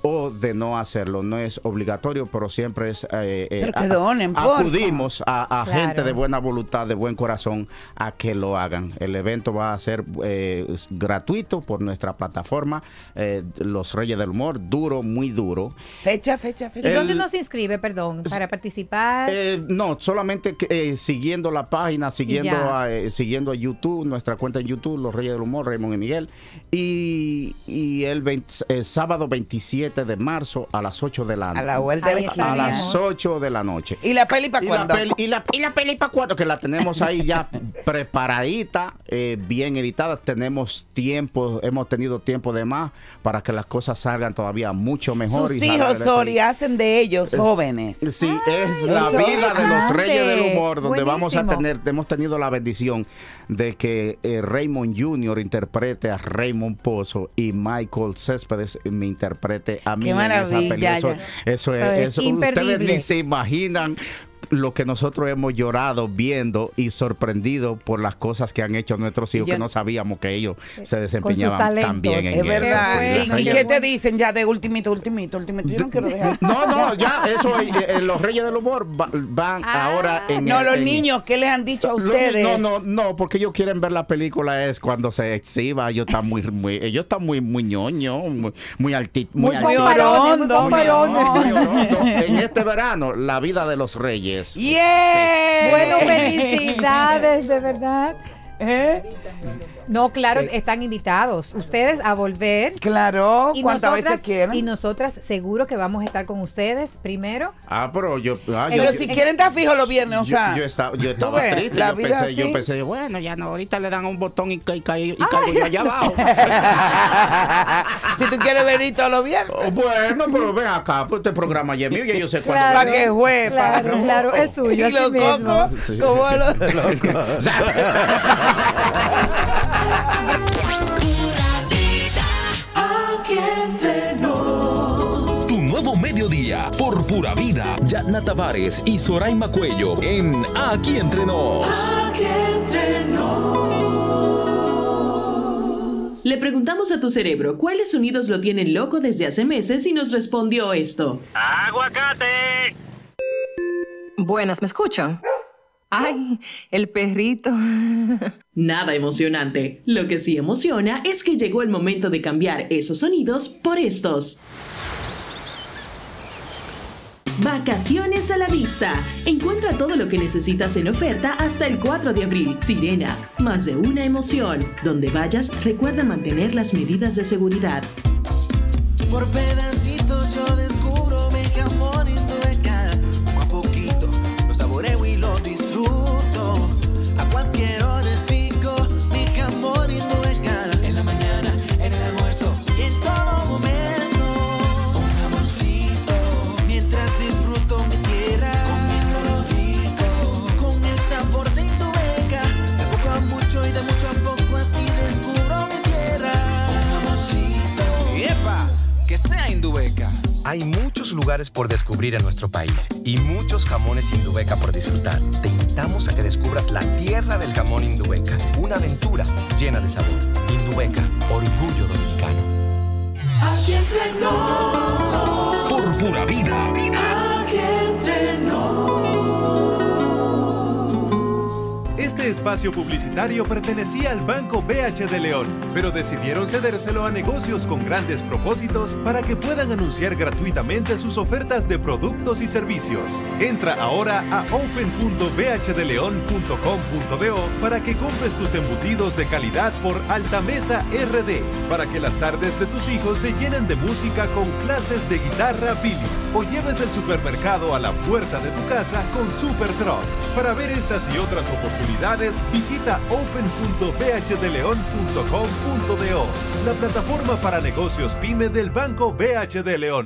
o de no hacerlo. No es obligatorio, pero siempre es... eh, eh, Pero que donen. Acudimos a, a Claro. gente de buena voluntad, de buen corazón, a que lo hagan. El evento va a ser eh, gratuito por nuestra plataforma, eh, Los Reyes del Humor, duro, muy duro. Fecha, fecha, fecha. ¿Y dónde El- nos inscribe, perdón, para participar? Eh, no, solamente que, eh, siguiendo la página, siguiendo a, eh, siguiendo a YouTube, nuestra cuenta en YouTube, Los Reyes del Humor, Raymond y Miguel. Y, y el 20 eh, sábado 27 de marzo a las 8 de la noche. A la vuelta de la A las 8 de la noche. ¿Y la peli para la, cuándo? peli, y, la, y la peli para cuatro, que la tenemos ahí ya preparadita, eh, bien editada. Tenemos tiempo, hemos tenido tiempo de más para que las cosas salgan todavía mucho mejor. Sus y hijos, Sori, hacen de ellos Es- jóvenes. Sí, es la vida de los reyes del humor, donde vamos a tener, hemos tenido la bendición de que eh, Raymond Jr. interprete a Raymond Pozo y Michael Céspedes me interprete a mí Qué en esa maravilla, peli. Eso, eso es, es eso- ustedes ni se imaginan lo que nosotros hemos llorado viendo y sorprendido por las cosas que han hecho nuestros hijos que no sabíamos que ellos se desempeñaban tan bien en Es verdad. eso. sí, ¿Y- los ¿Y, Reyes qué te dicen ya de ultimito, ultimito, ultimito? Yo no quiero dejar. no, no, ya, eso, eh, eh, los Reyes del Humor va- van ahora en Ah, No, los en- niños, ¿qué les han dicho a ustedes? No, no, no, porque ellos quieren ver la película es cuando se exhiba, ellos están muy, muy ellos están muy, muy ñoño, muy, muy alti- Muy muy muy muy. En este verano, la vida de los reyes. ¡Yeah! Bueno, felicidades, de verdad. ¿Eh? No, claro, están invitados ustedes a volver. Claro, y cuantas veces quieran. Y nosotras seguro que vamos a estar con ustedes primero. Ah, pero yo, ah, Pero yo- si quieren estar fijos los viernes, o yo, sea. yo estaba, estaba ves, triste. la yo, vida pensé, yo pensé, bueno, ya no, ahorita le dan un botón y, ca- y, ca- y caigo yo allá abajo. si tú quieres venir todos los viernes. Oh, bueno, pero ven acá, pues este programa ya es mío, ya yo sé cuándo. Para viene. que juegue. Claro, claro, es suyo, Y los cocos, como los locos. Aquí entre nos. Tu nuevo mediodía, por pura vida. Yatna Tavares y Soraima Cuello en Aquí Entre Nos. Aquí entre nos. Le preguntamos a tu cerebro cuáles sonidos lo tienen loco desde hace meses y nos respondió esto. ¡Aguacate! Buenas, ¿me escuchan? Ay, el perrito. Nada emocionante. Lo que sí emociona es que llegó el momento de cambiar esos sonidos por estos. Vacaciones a la vista. Encuentra todo lo que necesitas en oferta hasta el 4 de abril. Sirena, más de una emoción. Donde vayas, recuerda mantener las medidas de seguridad. Por pedacitos Hay muchos lugares por descubrir en nuestro país y muchos jamones Indubeca por disfrutar. Te invitamos a que descubras la tierra del jamón Indubeca, una aventura llena de sabor. Indubeca, orgullo dominicano. Aquí entre nos. Por pura vida. Espacio publicitario pertenecía al Banco BH de León, pero decidieron cedérselo a negocios con grandes propósitos para que puedan anunciar gratuitamente sus ofertas de productos y servicios. Entra ahora a open.bhdeleon.com.do para que compres tus embutidos de calidad por Altamesa RD, para que las tardes de tus hijos se llenen de música con clases de guitarra Billy, o lleves el supermercado a la puerta de tu casa con Super Truck. Para ver estas y otras oportunidades, visita open.bhdeleon.com.do, la plataforma para negocios pyme del Banco BH de León.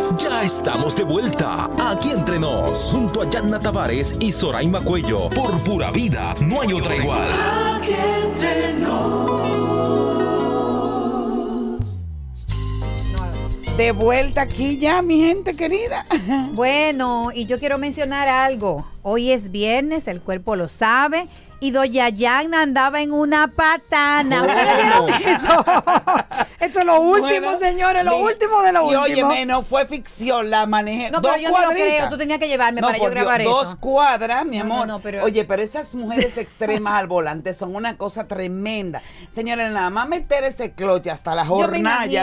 Ya estamos de vuelta aquí entre nos, junto a Yanna Tavares y Soraima Cuello. Por pura vida, no hay otra igual. Aquí entre De vuelta aquí ya, mi gente querida. Bueno, y yo quiero mencionar algo. Hoy es viernes, el cuerpo lo sabe. Y Doña Yagna andaba en una patana. ¿Ustedes vieron eso? Esto es lo último, Bueno, señores, lo último de lo y último. óyeme, no fue ficción, la manejé. No, pero dos yo no lo creo, tú tenías que llevarme para yo por Dios, grabar Dos cuadras, mi No, no, amor. no, pero- Oye, pero esas mujeres extremas al volante son una cosa tremenda. Señores, nada más meter ese cloche hasta la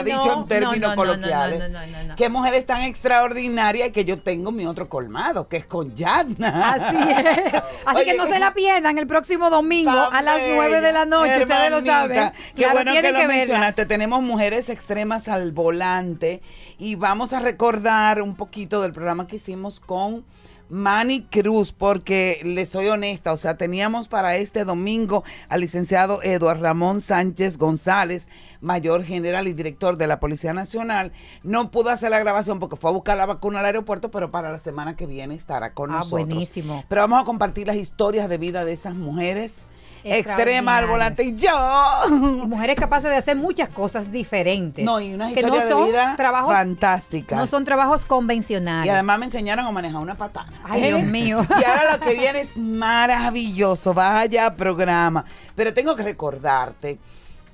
imagino- dicho en términos no, no, no, no, coloquiales. no, no, no, no. Qué mujeres tan extraordinarias que yo tengo mi otro colmado, que es con Yadna. Así es. Así que no se la pierdan el próximo domingo a las 9 de la noche. Ustedes lo saben. Hermanita, Qué Claro, bueno que tienen lo que mencionaste. Tenemos mujeres extremas al volante y vamos a recordar un poquito del programa que hicimos con Manny Cruz, porque le soy honesta, o sea, teníamos para este domingo al licenciado Eduardo Ramón Sánchez González, mayor general y director de la Policía Nacional. No pudo hacer la grabación porque fue a buscar la vacuna al aeropuerto, pero para la semana que viene estará con Ah, nosotros. buenísimo. Pero vamos a compartir las historias de vida de esas mujeres extremas al volante y yo. Mujeres capaces de hacer muchas cosas diferentes. No, y una que no son de vida trabajos, fantástica. No son trabajos convencionales. Y además me enseñaron a manejar una patana. Ay, Dios mío. Y ahora lo que viene es maravilloso. Vaya programa. Pero tengo que recordarte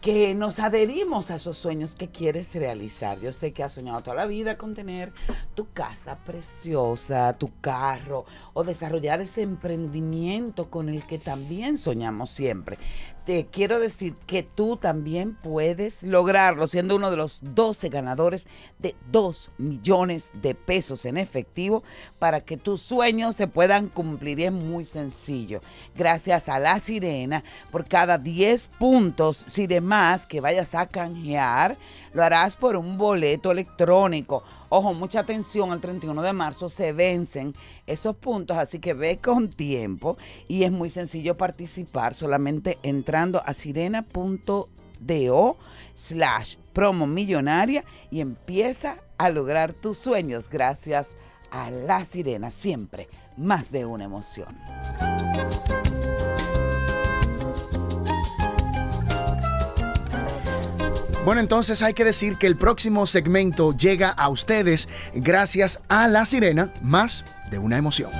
que nos adherimos a esos sueños que quieres realizar. Yo sé que has soñado toda la vida con tener tu casa preciosa, tu carro o desarrollar ese emprendimiento con el que también soñamos siempre. Te quiero decir que tú también puedes lograrlo siendo uno de los 12 ganadores de 2 millones de pesos en efectivo para que tus sueños se puedan cumplir. Y es muy sencillo. Gracias a la sirena, por cada 10 puntos, si de más que vayas a canjear, lo harás por un boleto electrónico. Ojo, mucha atención, el 31 de marzo se vencen esos puntos, así que ve con tiempo y es muy sencillo participar solamente entrando a sirena.do slash promo millonaria y empieza a lograr tus sueños gracias a la sirena, siempre más de una emoción. Bueno, entonces hay que decir que el próximo segmento llega a ustedes gracias a La Sirena, más de una emoción.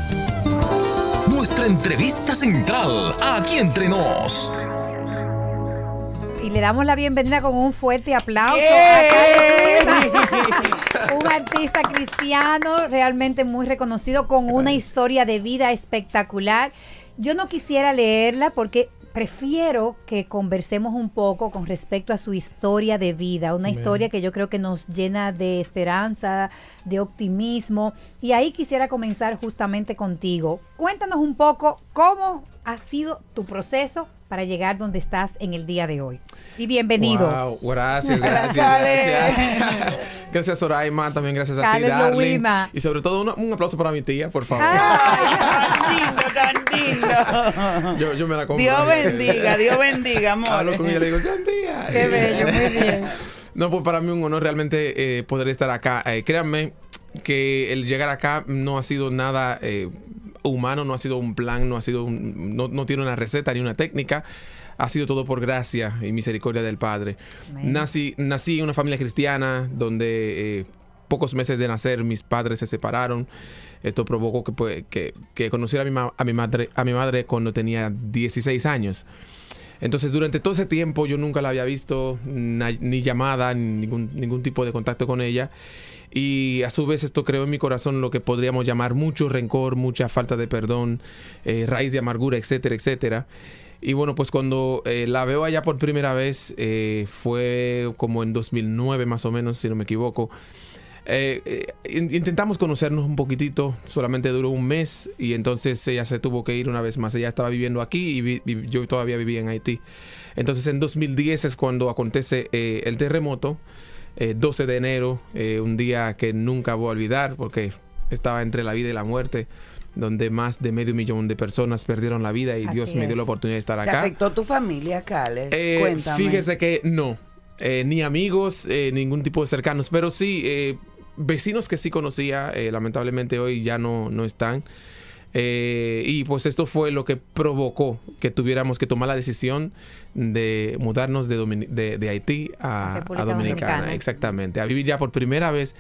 Nuestra entrevista central, aquí entre nos. Y le damos la bienvenida con un fuerte aplauso ¡Eh! a Carlos un artista cristiano realmente muy reconocido con una historia de vida espectacular. Yo no quisiera leerla porque prefiero que conversemos un poco con respecto a su historia de vida, una historia que yo creo que nos llena de esperanza, de optimismo. Y ahí quisiera comenzar justamente contigo. Cuéntanos un poco cómo ha sido tu proceso para llegar donde estás en el día de hoy. Y bienvenido. Wow, gracias, gracias, gracias. Gracias, Soraima, también gracias a ti, Darling. Y sobre todo, un, un aplauso para mi tía, por favor. Yo, yo me la compro. Dios bendiga, Dios bendiga, amor. Hablo con ella y le digo, sean tía. Qué bello, muy bien. No, pues para mí un honor realmente eh, poder estar acá. Eh, créanme que el llegar acá no ha sido nada eh, humano, no ha sido un plan, no ha sido un- no, no tiene una receta ni una técnica. Ha sido todo por gracia y misericordia del Padre. Amén. Nací, nací en una familia cristiana donde eh, pocos meses de nacer mis padres se separaron. Esto provocó que, pues, que, que conociera a mi, ma- a, mi madre, a mi madre cuando tenía 16 años. Entonces, durante todo ese tiempo yo nunca la había visto, ni llamada, ni ningún, ningún tipo de contacto con ella. Y a su vez esto creó en mi corazón lo que podríamos llamar mucho rencor, mucha falta de perdón, eh, raíz de amargura, etcétera, etcétera. Y bueno, pues cuando eh, la veo allá por primera vez, eh, fue como en 2009 más o menos, si no me equivoco. Eh, eh, in- intentamos conocernos un poquitito, solamente duró un mes y entonces ella se tuvo que ir una vez más. Ella estaba viviendo aquí y vi- vi- yo todavía vivía en Haití. Entonces en 2010 es cuando acontece eh, el terremoto, eh, 12 de enero, eh, un día que nunca voy a olvidar porque estaba entre la vida y la muerte, donde más de medio millón de personas perdieron la vida y Así Dios me dio es. la oportunidad de estar ¿Se acá. afectó tu familia, Cales? Eh, Cuéntame. Fíjese que no. Eh, ni amigos, eh, ningún tipo de cercanos, pero sí eh, vecinos que sí conocía, eh, lamentablemente hoy ya no, no están. Eh, y pues esto fue lo que provocó que tuviéramos que tomar la decisión de mudarnos de, de, de Haití a, a Dominicana. Dominicana. Exactamente. A vivir ya por primera vez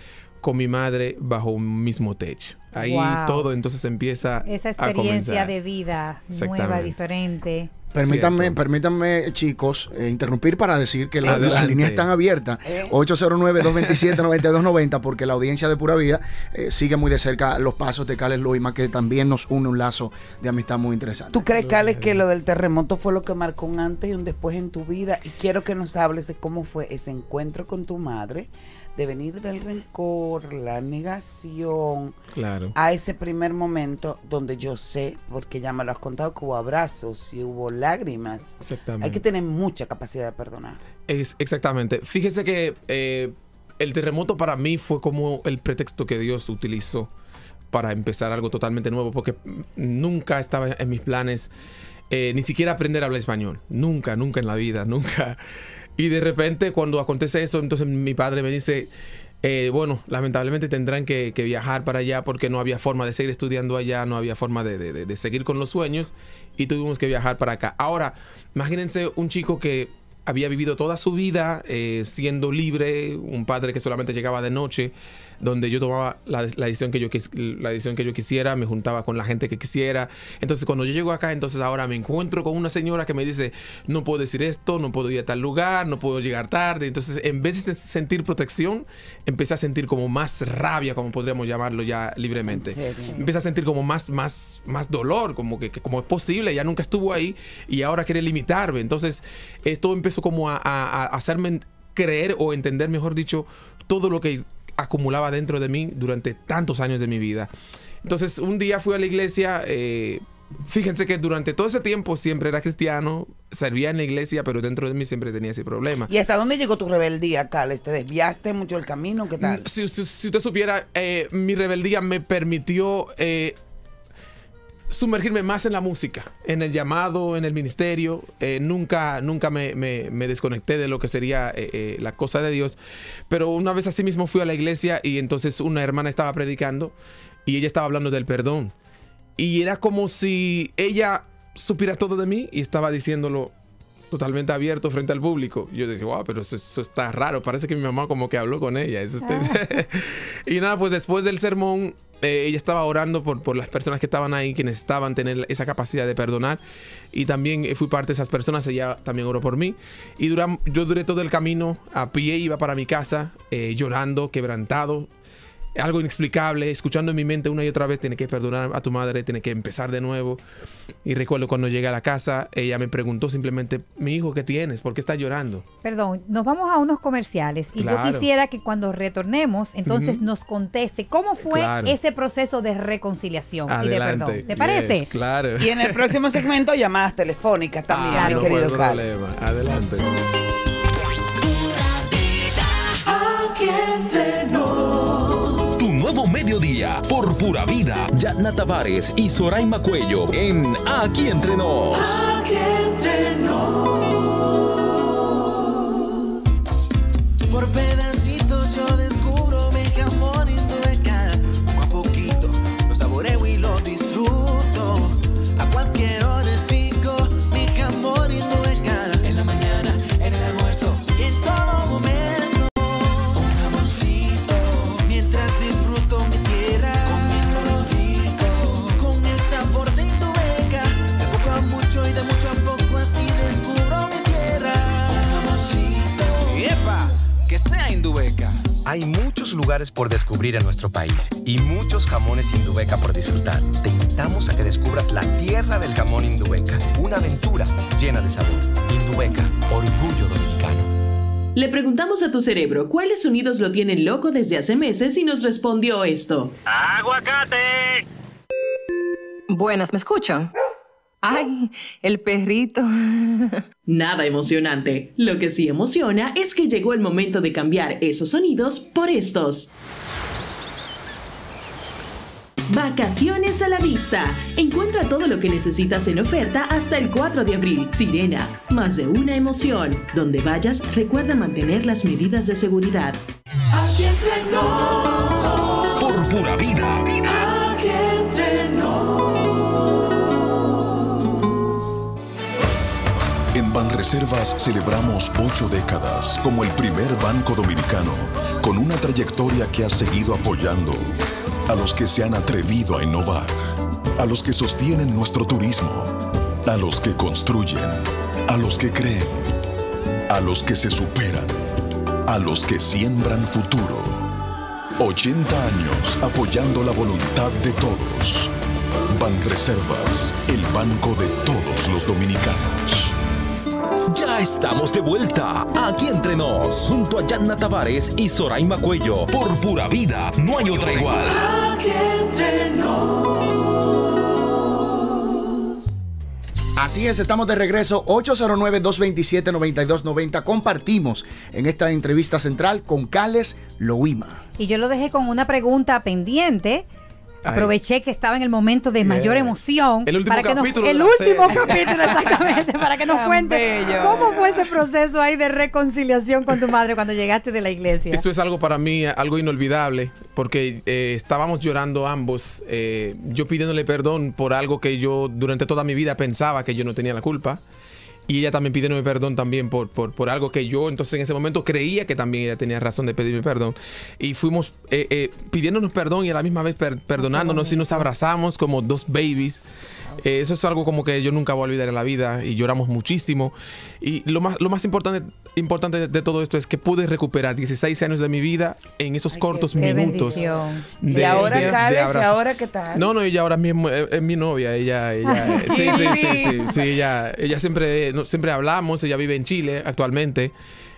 con mi madre bajo un mismo techo. Ahí Wow. todo entonces empieza Esa experiencia de vida nueva, diferente. Permítanme, permítanme, chicos, eh, interrumpir para decir que la- las líneas están abiertas. 809-227-9290, porque la audiencia de Pura Vida eh, sigue muy de cerca los pasos de Cales Loima, que también nos une un lazo de amistad muy interesante. ¿Tú crees, Cales, que lo del terremoto fue lo que marcó un antes y un después en tu vida? Y quiero que nos hables de cómo fue ese encuentro con tu madre, de venir del rencor, la negación, Claro. a ese primer momento donde yo sé, porque ya me lo has contado, que hubo abrazos y hubo lágrimas. Exactamente. Hay que tener mucha capacidad de perdonar. Es, exactamente. Fíjese que eh, el terremoto para mí fue como el pretexto que Dios utilizó para empezar algo totalmente nuevo, porque nunca estaba en mis planes eh, ni siquiera aprender a hablar español. Nunca, nunca en la vida, nunca. Y de repente cuando acontece eso, entonces mi padre me dice, eh, bueno, lamentablemente tendrán que, viajar para allá porque no había forma de seguir estudiando allá, no había forma de- de- de seguir con los sueños y tuvimos que viajar para acá. Ahora, imagínense un chico que había vivido toda su vida eh, siendo libre, un padre que solamente llegaba de noche, donde yo tomaba la, la decisión que yo la decisión que yo quisiera, me juntaba con la gente que quisiera. Entonces, cuando yo llego acá, entonces ahora me encuentro con una señora que me dice, no puedo decir esto, no puedo ir a tal lugar, no puedo llegar tarde. Entonces, en vez de sentir protección, empecé a sentir como más rabia, como podríamos llamarlo ya libremente. Empecé a sentir como más, más, más dolor, como que, que como es posible, ya nunca estuvo ahí y ahora quiere limitarme. Entonces, esto empezó como a, a- a hacerme creer o entender, mejor dicho, todo lo que acumulaba dentro de mí durante tantos años de mi vida. Entonces, un día fui a la iglesia. eh, Fíjense que durante todo ese tiempo siempre era cristiano, servía en la iglesia, pero dentro de mí siempre tenía ese problema. ¿Y hasta dónde llegó tu rebeldía, Cales? ¿Te desviaste mucho el camino? ¿Qué tal? Si, si- si usted supiera, eh, mi rebeldía me permitió eh, sumergirme más en la música, en el llamado, en el ministerio. Eh, nunca nunca me, me- me desconecté de lo que sería eh, eh, la cosa de Dios. Pero una vez así mismo fui a la iglesia y entonces una hermana estaba predicando y ella estaba hablando del perdón. Y era como si ella supiera todo de mí y estaba diciéndolo totalmente abierto frente al público. Yo decía, wow, pero eso, eso está raro. Parece que mi mamá como que habló con ella. Eso está- y nada, pues después del sermón, eh, ella estaba orando por, por las personas que estaban ahí, que necesitaban tener esa capacidad de perdonar. Y también eh, fui parte de esas personas. Ella también oró por mí. Y yo duré todo el camino a pie, iba para mi casa, eh, llorando, quebrantado algo inexplicable, escuchando en mi mente una y otra vez, tiene que perdonar a tu madre, tiene que empezar de nuevo. Y recuerdo cuando llegué a la casa, ella me preguntó simplemente, mi hijo, ¿qué tienes? ¿Por qué estás llorando? Perdón, nos vamos a unos comerciales y Claro. yo quisiera que cuando retornemos, entonces nos conteste cómo fue Claro. ese proceso de reconciliación y de Adelante. perdón. ¿Te parece? Yes, claro. Y en el próximo segmento, llamadas telefónicas también, Ah, mi no querido problema. Adelante. Aquí entre. Tu nuevo mediodía por pura vida. Yatna Tavares y Soraima Cuello en Aquí Entre Nos. Aquí entre nos. Lugares por descubrir en nuestro país y muchos jamones Indubeca por disfrutar. Te invitamos a que descubras la tierra del jamón Indubeca, una aventura llena de sabor. Indubeca, orgullo dominicano. Le preguntamos a tu cerebro cuáles sonidos lo tienen loco desde hace meses y nos respondió esto. ¡Aguacate! Buenas, ¿me escuchan? ¡Ay, el perrito! Nada emocionante. Lo que sí emociona es que llegó el momento de cambiar esos sonidos por estos. Vacaciones a la vista. Encuentra todo lo que necesitas en oferta hasta el 4 de abril. Sirena, más de una emoción. Donde vayas, recuerda mantener las medidas de seguridad. Aquí. Por pura vida. Banreservas celebramos ocho décadas como el primer banco dominicano con una trayectoria que ha seguido apoyando a los que se han atrevido a innovar, a los que sostienen nuestro turismo, a los que construyen, a los que creen, a los que se superan, a los que siembran futuro. 80 años apoyando la voluntad de todos. Banreservas, el banco de todos los dominicanos. Ya estamos de vuelta aquí entre nos, junto a Yanna Tavares y Soraima Cuello. Por pura vida, no hay otra igual. Aquí entre nos. Así es, estamos de regreso 809-227-9290. Compartimos en esta entrevista central con Cales Loima. Y yo lo dejé con una pregunta pendiente. Aproveché que estaba en el momento de mayor Yeah. emoción. El último para que nos- capítulo de el la último serie. capítulo, exactamente. para que nos cuente bello. cómo fue ese proceso ahí de reconciliación con tu madre cuando llegaste de la iglesia. Esto es algo para mí, algo inolvidable, porque eh, estábamos llorando ambos, eh, yo pidiéndole perdón por algo que yo durante toda mi vida pensaba que yo no tenía la culpa. Y ella también pidiéndome perdón también por, por, por algo que yo entonces en ese momento creía que también ella tenía razón de pedirme perdón. Y fuimos eh, eh, pidiéndonos perdón y a la misma vez per- perdonándonos y nos abrazamos como dos babies. Eh, eso es algo como que yo nunca voy a olvidar en la vida y lloramos muchísimo. Y lo más, lo más importante, importante de, todo esto es que pude recuperar 16 años de mi vida en esos cortos qué minutos. bendición. de- y ahora, de- de ¿y ahora qué tal? No, no, ella ahora mismo es, es mi novia. Ella, ella, eh, sí, sí, sí, sí, sí, ella, ella siempre, siempre hablamos. Ella vive en Chile actualmente.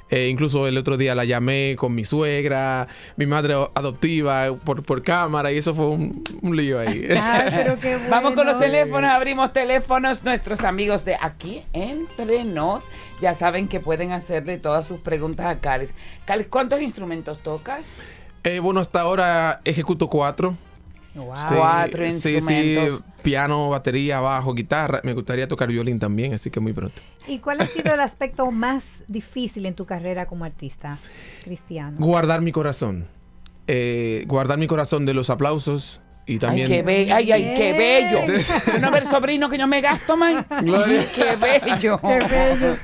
Eh, incluso el otro día la llamé con mi suegra, mi madre adoptiva por, por cámara y eso fue un, un lío ahí. Vamos con los teléfonos, abrimos teléfonos. Nuestros amigos de aquí entre nos ya saben que pueden hacerle todas sus preguntas a Cales. Cales, ¿cuántos instrumentos tocas? Eh, bueno, hasta ahora ejecuto cuatro. Sí, Cuatro sí, instrumentos. Sí, piano, batería, bajo, guitarra. Me gustaría tocar violín también, así que muy pronto. ¿Y cuál ha sido el aspecto más difícil en tu carrera como artista cristiano? Guardar mi corazón. Eh, guardar mi corazón de los aplausos y también... Ay, qué bello. Ay, ay, qué bello. no ver sobrino que yo me gasto, man. Gloria. Qué bello.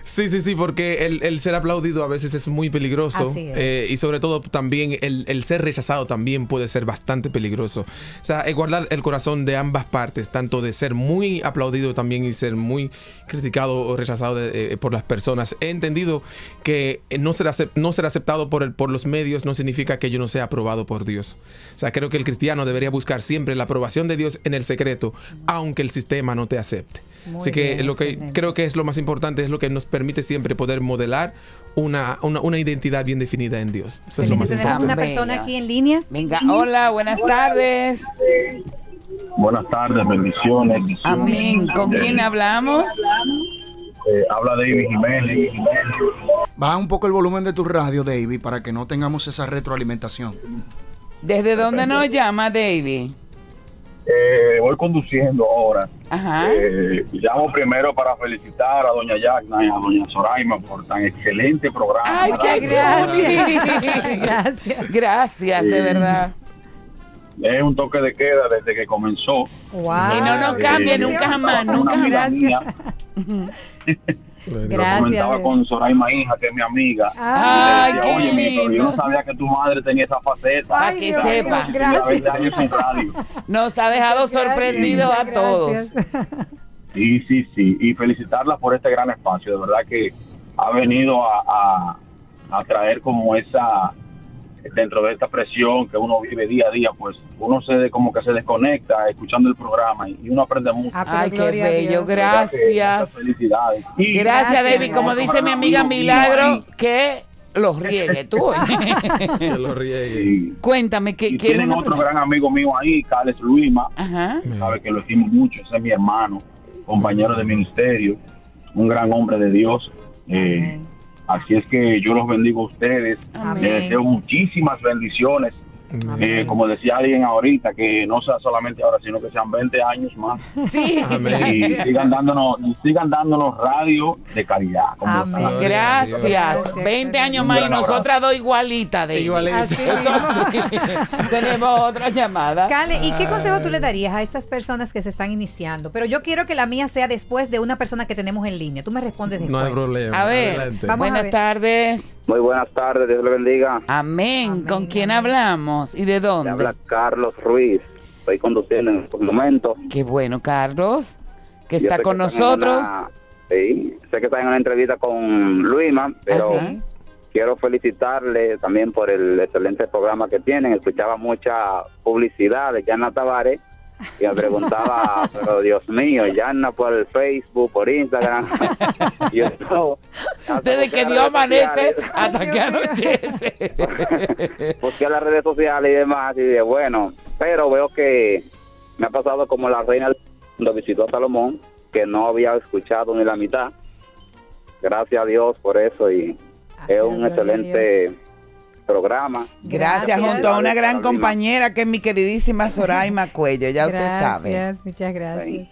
Sí, sí, sí, porque el, el ser aplaudido a veces es muy peligroso. Así es. eh, y sobre todo también el, el ser rechazado también puede ser bastante peligroso. O sea, eh, guardar el corazón de ambas partes, tanto de ser muy aplaudido también y ser muy criticado o rechazado de- eh, por las personas. He entendido que no ser, no ser aceptado por, el, por los medios no significa que yo no sea aprobado por Dios. O sea, creo que el cristiano debería buscar siempre la aprobación de Dios en el secreto, aunque el sistema no te acepte. Muy Así que bien, lo que excelente. creo que es lo más importante, es lo que nos permite siempre poder modelar una, una, una identidad bien definida en Dios. Eso es lo más Tenemos importante. una persona aquí en línea. Venga, hola, buenas tardes. Buenas tardes, bendiciones. Amén. ¿Con quién hablamos? Eh, habla David Jiménez. Baja un poco el volumen de tu radio, David, para que no tengamos esa retroalimentación. ¿Desde dónde nos llama, David? Eh, voy conduciendo ahora. Ajá. Eh, llamo primero para felicitar a doña Yagna y a doña Soraima por tan excelente programa. Ay, qué gracias. gracias. Gracias, de verdad. Es un toque de queda desde que comenzó. Y no nos cambie nunca jamás, nunca jamás. mía, Lo comentaba con Soraima hija, que es mi amiga. Ay, Y decía, Oye, mi, pero yo no sabía que tu madre tenía esa faceta. Para que sepa. Radio. Nos ha dejado sorprendidos a todos. Sí, sí, sí. Y felicitarla por este gran espacio. De verdad que ha venido a, a, a traer como esa, dentro de esta presión que uno vive día a día, pues uno se como que se desconecta escuchando el programa y, y uno aprende mucho. Ay, qué bello. Gracias. Felicidades. Y- Gracias, David. Como dice mi amiga Milagro, que los riegue tú. Que lo riegue. Cuéntame, ¿qué Y quiere tienen una otro gran amigo mío ahí, Carles Luima. Sabe que lo estimo mucho. Ese es mi hermano, compañero de ministerio, un gran hombre de Dios. Eh, así es que yo los bendigo a ustedes. Amén. Les deseo muchísimas bendiciones. Eh, como decía alguien ahorita, que no sea solamente ahora, sino que sean 20 años más. Sí. Y sigan dándonos, y sigan dándonos radio de calidad. están haciendo. Gracias. 20 años más y nosotras dos igualitas de Igualita. Así Eso sí. Tenemos otra llamada. Cale, ¿y qué consejo tú le darías a estas personas que se están iniciando? Pero yo quiero que la mía sea después de una persona que tenemos en línea. Tú me respondes después. No hay problema. A ver, Adelante. Vamos a buenas ver. tardes. Muy buenas tardes, Dios le bendiga. Amén. ¿Con quién hablamos y de dónde? habla Carlos Ruiz. Estoy conduciendo en estos momentos. Qué bueno, Carlos, que Yo está con en nosotros. una- sí, sé que están en una entrevista con Luima, pero Ajá. quiero felicitarle también por el excelente programa que tienen. Escuchaba mucha publicidad de Yana Tavares y me preguntaba, pero Dios mío, Yana por el Facebook, por Instagram. Y yo, no, Desde que Dios amanece hasta que anochece. busqué las redes sociales y demás y dije, bueno, pero veo que me ha pasado como la reina cuando visitó a Salomón, que no había escuchado ni la mitad. Gracias a Dios por eso y es un excelente programa. Gracias, junto a una gran compañera que es mi queridísima Soraima Cuello, ya usted sabe. Gracias, muchas gracias.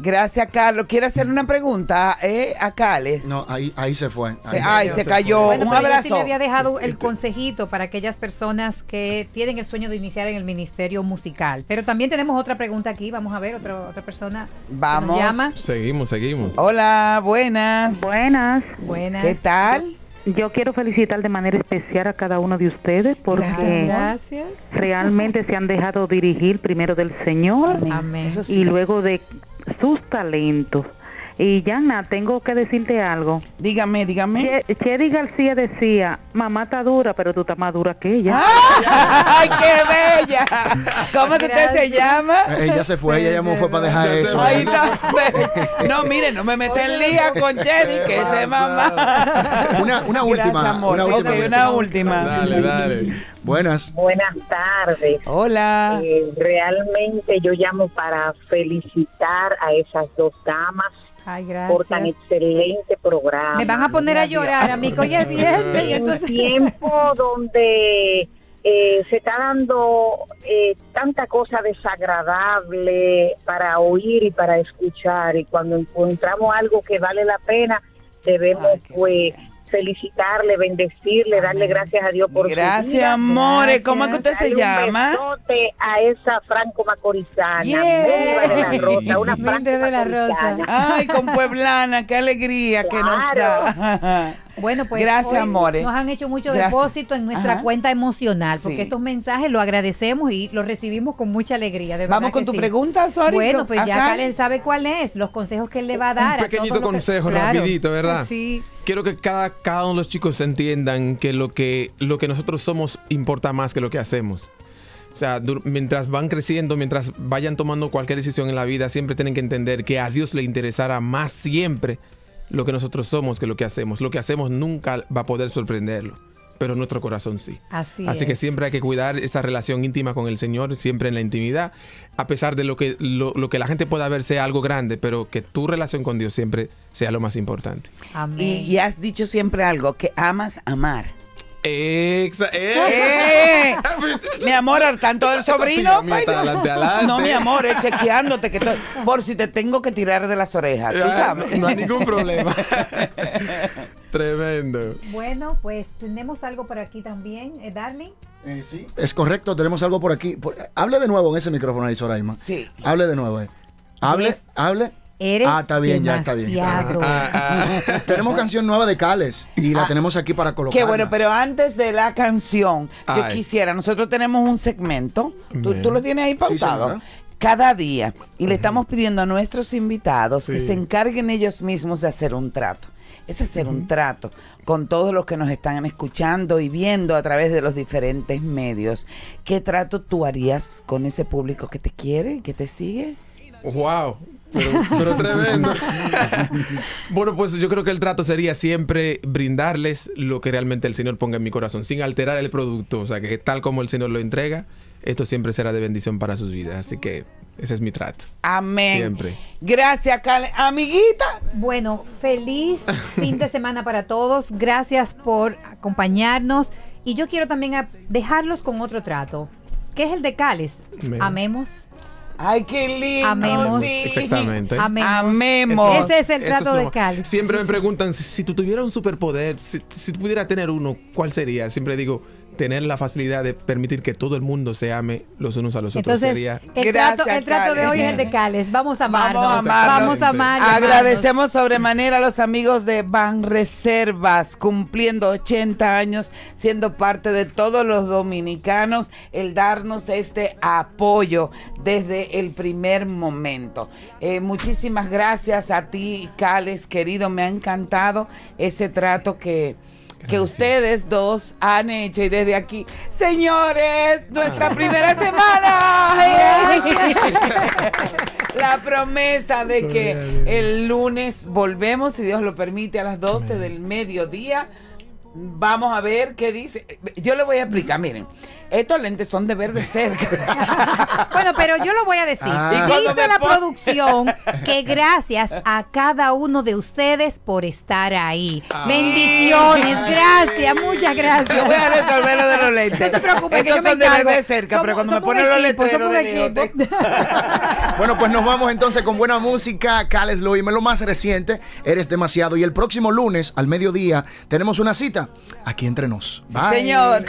Gracias, Carlos. ¿Quiere hacerle una pregunta eh, a Cales? No, ahí, ahí se fue. Se- ay, se cayó. Bueno, un pero yo sí abrazo. le había dejado el consejito para aquellas personas que tienen el sueño de iniciar en el ministerio musical. Pero también tenemos otra pregunta aquí. Vamos a ver, otra, otra persona que nos Vamos. llama. Seguimos, seguimos. Hola, buenas. Buenas. Buenas. ¿Qué tal? Yo quiero felicitar de manera especial a cada uno de ustedes porque Gracias. realmente se han dejado dirigir primero del Señor Amén. Y luego de sus talentos. Y Yana, tengo que decirte algo. Dígame, dígame. Che- Chedi García decía, mamá está dura, pero tú estás más dura que ella. ¡Ay, qué bella! ¿Cómo es que usted se llama? Ella se fue, ella llamó fue para dejar eso. Ahí está. No, mire, no me mete en lía con Chedi, que ese mamá. Una, una última. Gracias, amor. Una Ok, última. una última. Dale, dale. Buenas. Buenas tardes. Hola. Eh, realmente yo llamo para felicitar a esas dos damas Ay, por tan excelente programa. Me van a poner a llorar, amigo. Hoy es viernes. En un entonces- tiempo donde eh, se está dando eh, tanta cosa desagradable para oír y para escuchar y cuando encontramos algo que vale la pena debemos pues felicitarle, bendecirle, darle gracias a Dios por su Gracias, vida. amores. ¿Cómo es que usted se un llama? besote a esa franco macorizana, Yeah. De la Rosa, una franco de la Rosa. Ay, con Pueblana, qué alegría que nos da. Bueno, pues Gracias, hoy amores. nos han hecho mucho Gracias. depósito en nuestra Ajá. cuenta emocional, porque Sí. estos mensajes los agradecemos y los recibimos con mucha alegría. de Vamos con que tu sí. pregunta, Sori. Bueno, pues ya Acá. Kalen sabe cuál es, los consejos que él le va a dar. Un a pequeñito que- consejo, Claro. rapidito, ¿verdad? Sí. Quiero que cada, cada uno de los chicos entiendan que lo que, lo que nosotros somos importa más que lo que hacemos. O sea, mientras van creciendo, mientras vayan tomando cualquier decisión en la vida, siempre tienen que entender que a Dios le interesará más siempre lo que nosotros somos que lo que hacemos. Lo que hacemos nunca va a poder sorprenderlo, pero nuestro corazón sí. Así, Así que siempre hay que cuidar esa relación íntima con el Señor, siempre en la intimidad, a pesar de lo que, lo, lo que la gente pueda ver sea algo grande, pero que tu relación con Dios siempre sea lo más importante. Y, y has dicho siempre algo, que amas amar. Exa- ¡Eh! Mi amor, al tanto del Esa- esa sobrino. adelante, adelante. No, mi amor, es chequeándote que estoy- por si te tengo que tirar de las orejas, tú Ah, sabes. no- no hay ningún problema. Tremendo. Bueno, pues tenemos algo por aquí también, eh, Darling. sí. Es correcto, tenemos algo por aquí. Por- hable de nuevo en ese micrófono ahí, Soraima. Sí. Hable de nuevo. eh. Hable, Eres- hable. Eres ah, está bien, ya está bien. Ah, ah. tenemos canción nueva de Cales y la tenemos aquí para colocar. Qué bueno, pero antes de la canción, yo quisiera, nosotros tenemos un segmento, tú, lo tienes ahí pautado, cada día, y le estamos pidiendo a nuestros invitados que se encarguen ellos mismos de hacer un trato. Es hacer un trato con todos los que nos están escuchando y viendo a través de los diferentes medios. ¿Qué trato tú harías con ese público que te quiere, que te sigue? Wow. Pero, pero tremendo. bueno, pues yo creo que el trato sería siempre brindarles lo que realmente el Señor ponga en mi corazón, sin alterar el producto. O sea, que tal como el Señor lo entrega, esto siempre será de bendición para sus vidas. Así que ese es mi trato. Amén. Siempre. Gracias, Kale. Amiguita. Bueno, feliz fin de semana para todos. Gracias por acompañarnos. Y yo quiero también dejarlos con otro trato, que es el de Cales. Amén. Amemos. Ay, qué lindo. Amemos. sí. Exactamente. Amemos. Amemos. Ese es el trato de Cales. Siempre Sí, me sí. preguntan si, si tú tuvieras un superpoder, si, si tú pudieras tener uno, ¿cuál sería? Siempre digo, tener la facilidad de permitir que todo el mundo se ame los unos a los otros. Entonces, sería el trato, el trato de hoy es el de Cales. Vamos a amarnos. Vamos a amarnos. Vamos a amarnos. Agradecemos sobremanera a los amigos de Ban Reservas, cumpliendo 80 años, siendo parte de todos los dominicanos, el darnos este apoyo desde el primer momento. Eh, muchísimas gracias a ti, Cales, querido, me ha encantado ese trato que... Que ustedes dos han hecho y desde aquí, señores, nuestra primera semana. La promesa de que el lunes volvemos, si Dios lo permite, a las 12 del mediodía. Vamos a ver qué dice. Yo le voy a explicar, miren. Estos lentes son de ver de cerca. Bueno, pero yo lo voy a decir. Ah. Dice la pon- producción que gracias a cada uno de ustedes por estar ahí. Bendiciones, gracias, muchas gracias. Yo voy a resolver lo de los lentes. No se preocupe, que yo me son de ver encargo. de cerca, pero cuando me ponen los somos de. Bueno, pues nos vamos entonces con buena música. Cales lo lo más reciente, Eres demasiado. Y el próximo lunes al mediodía tenemos una cita aquí entre nos. Bye. Señor.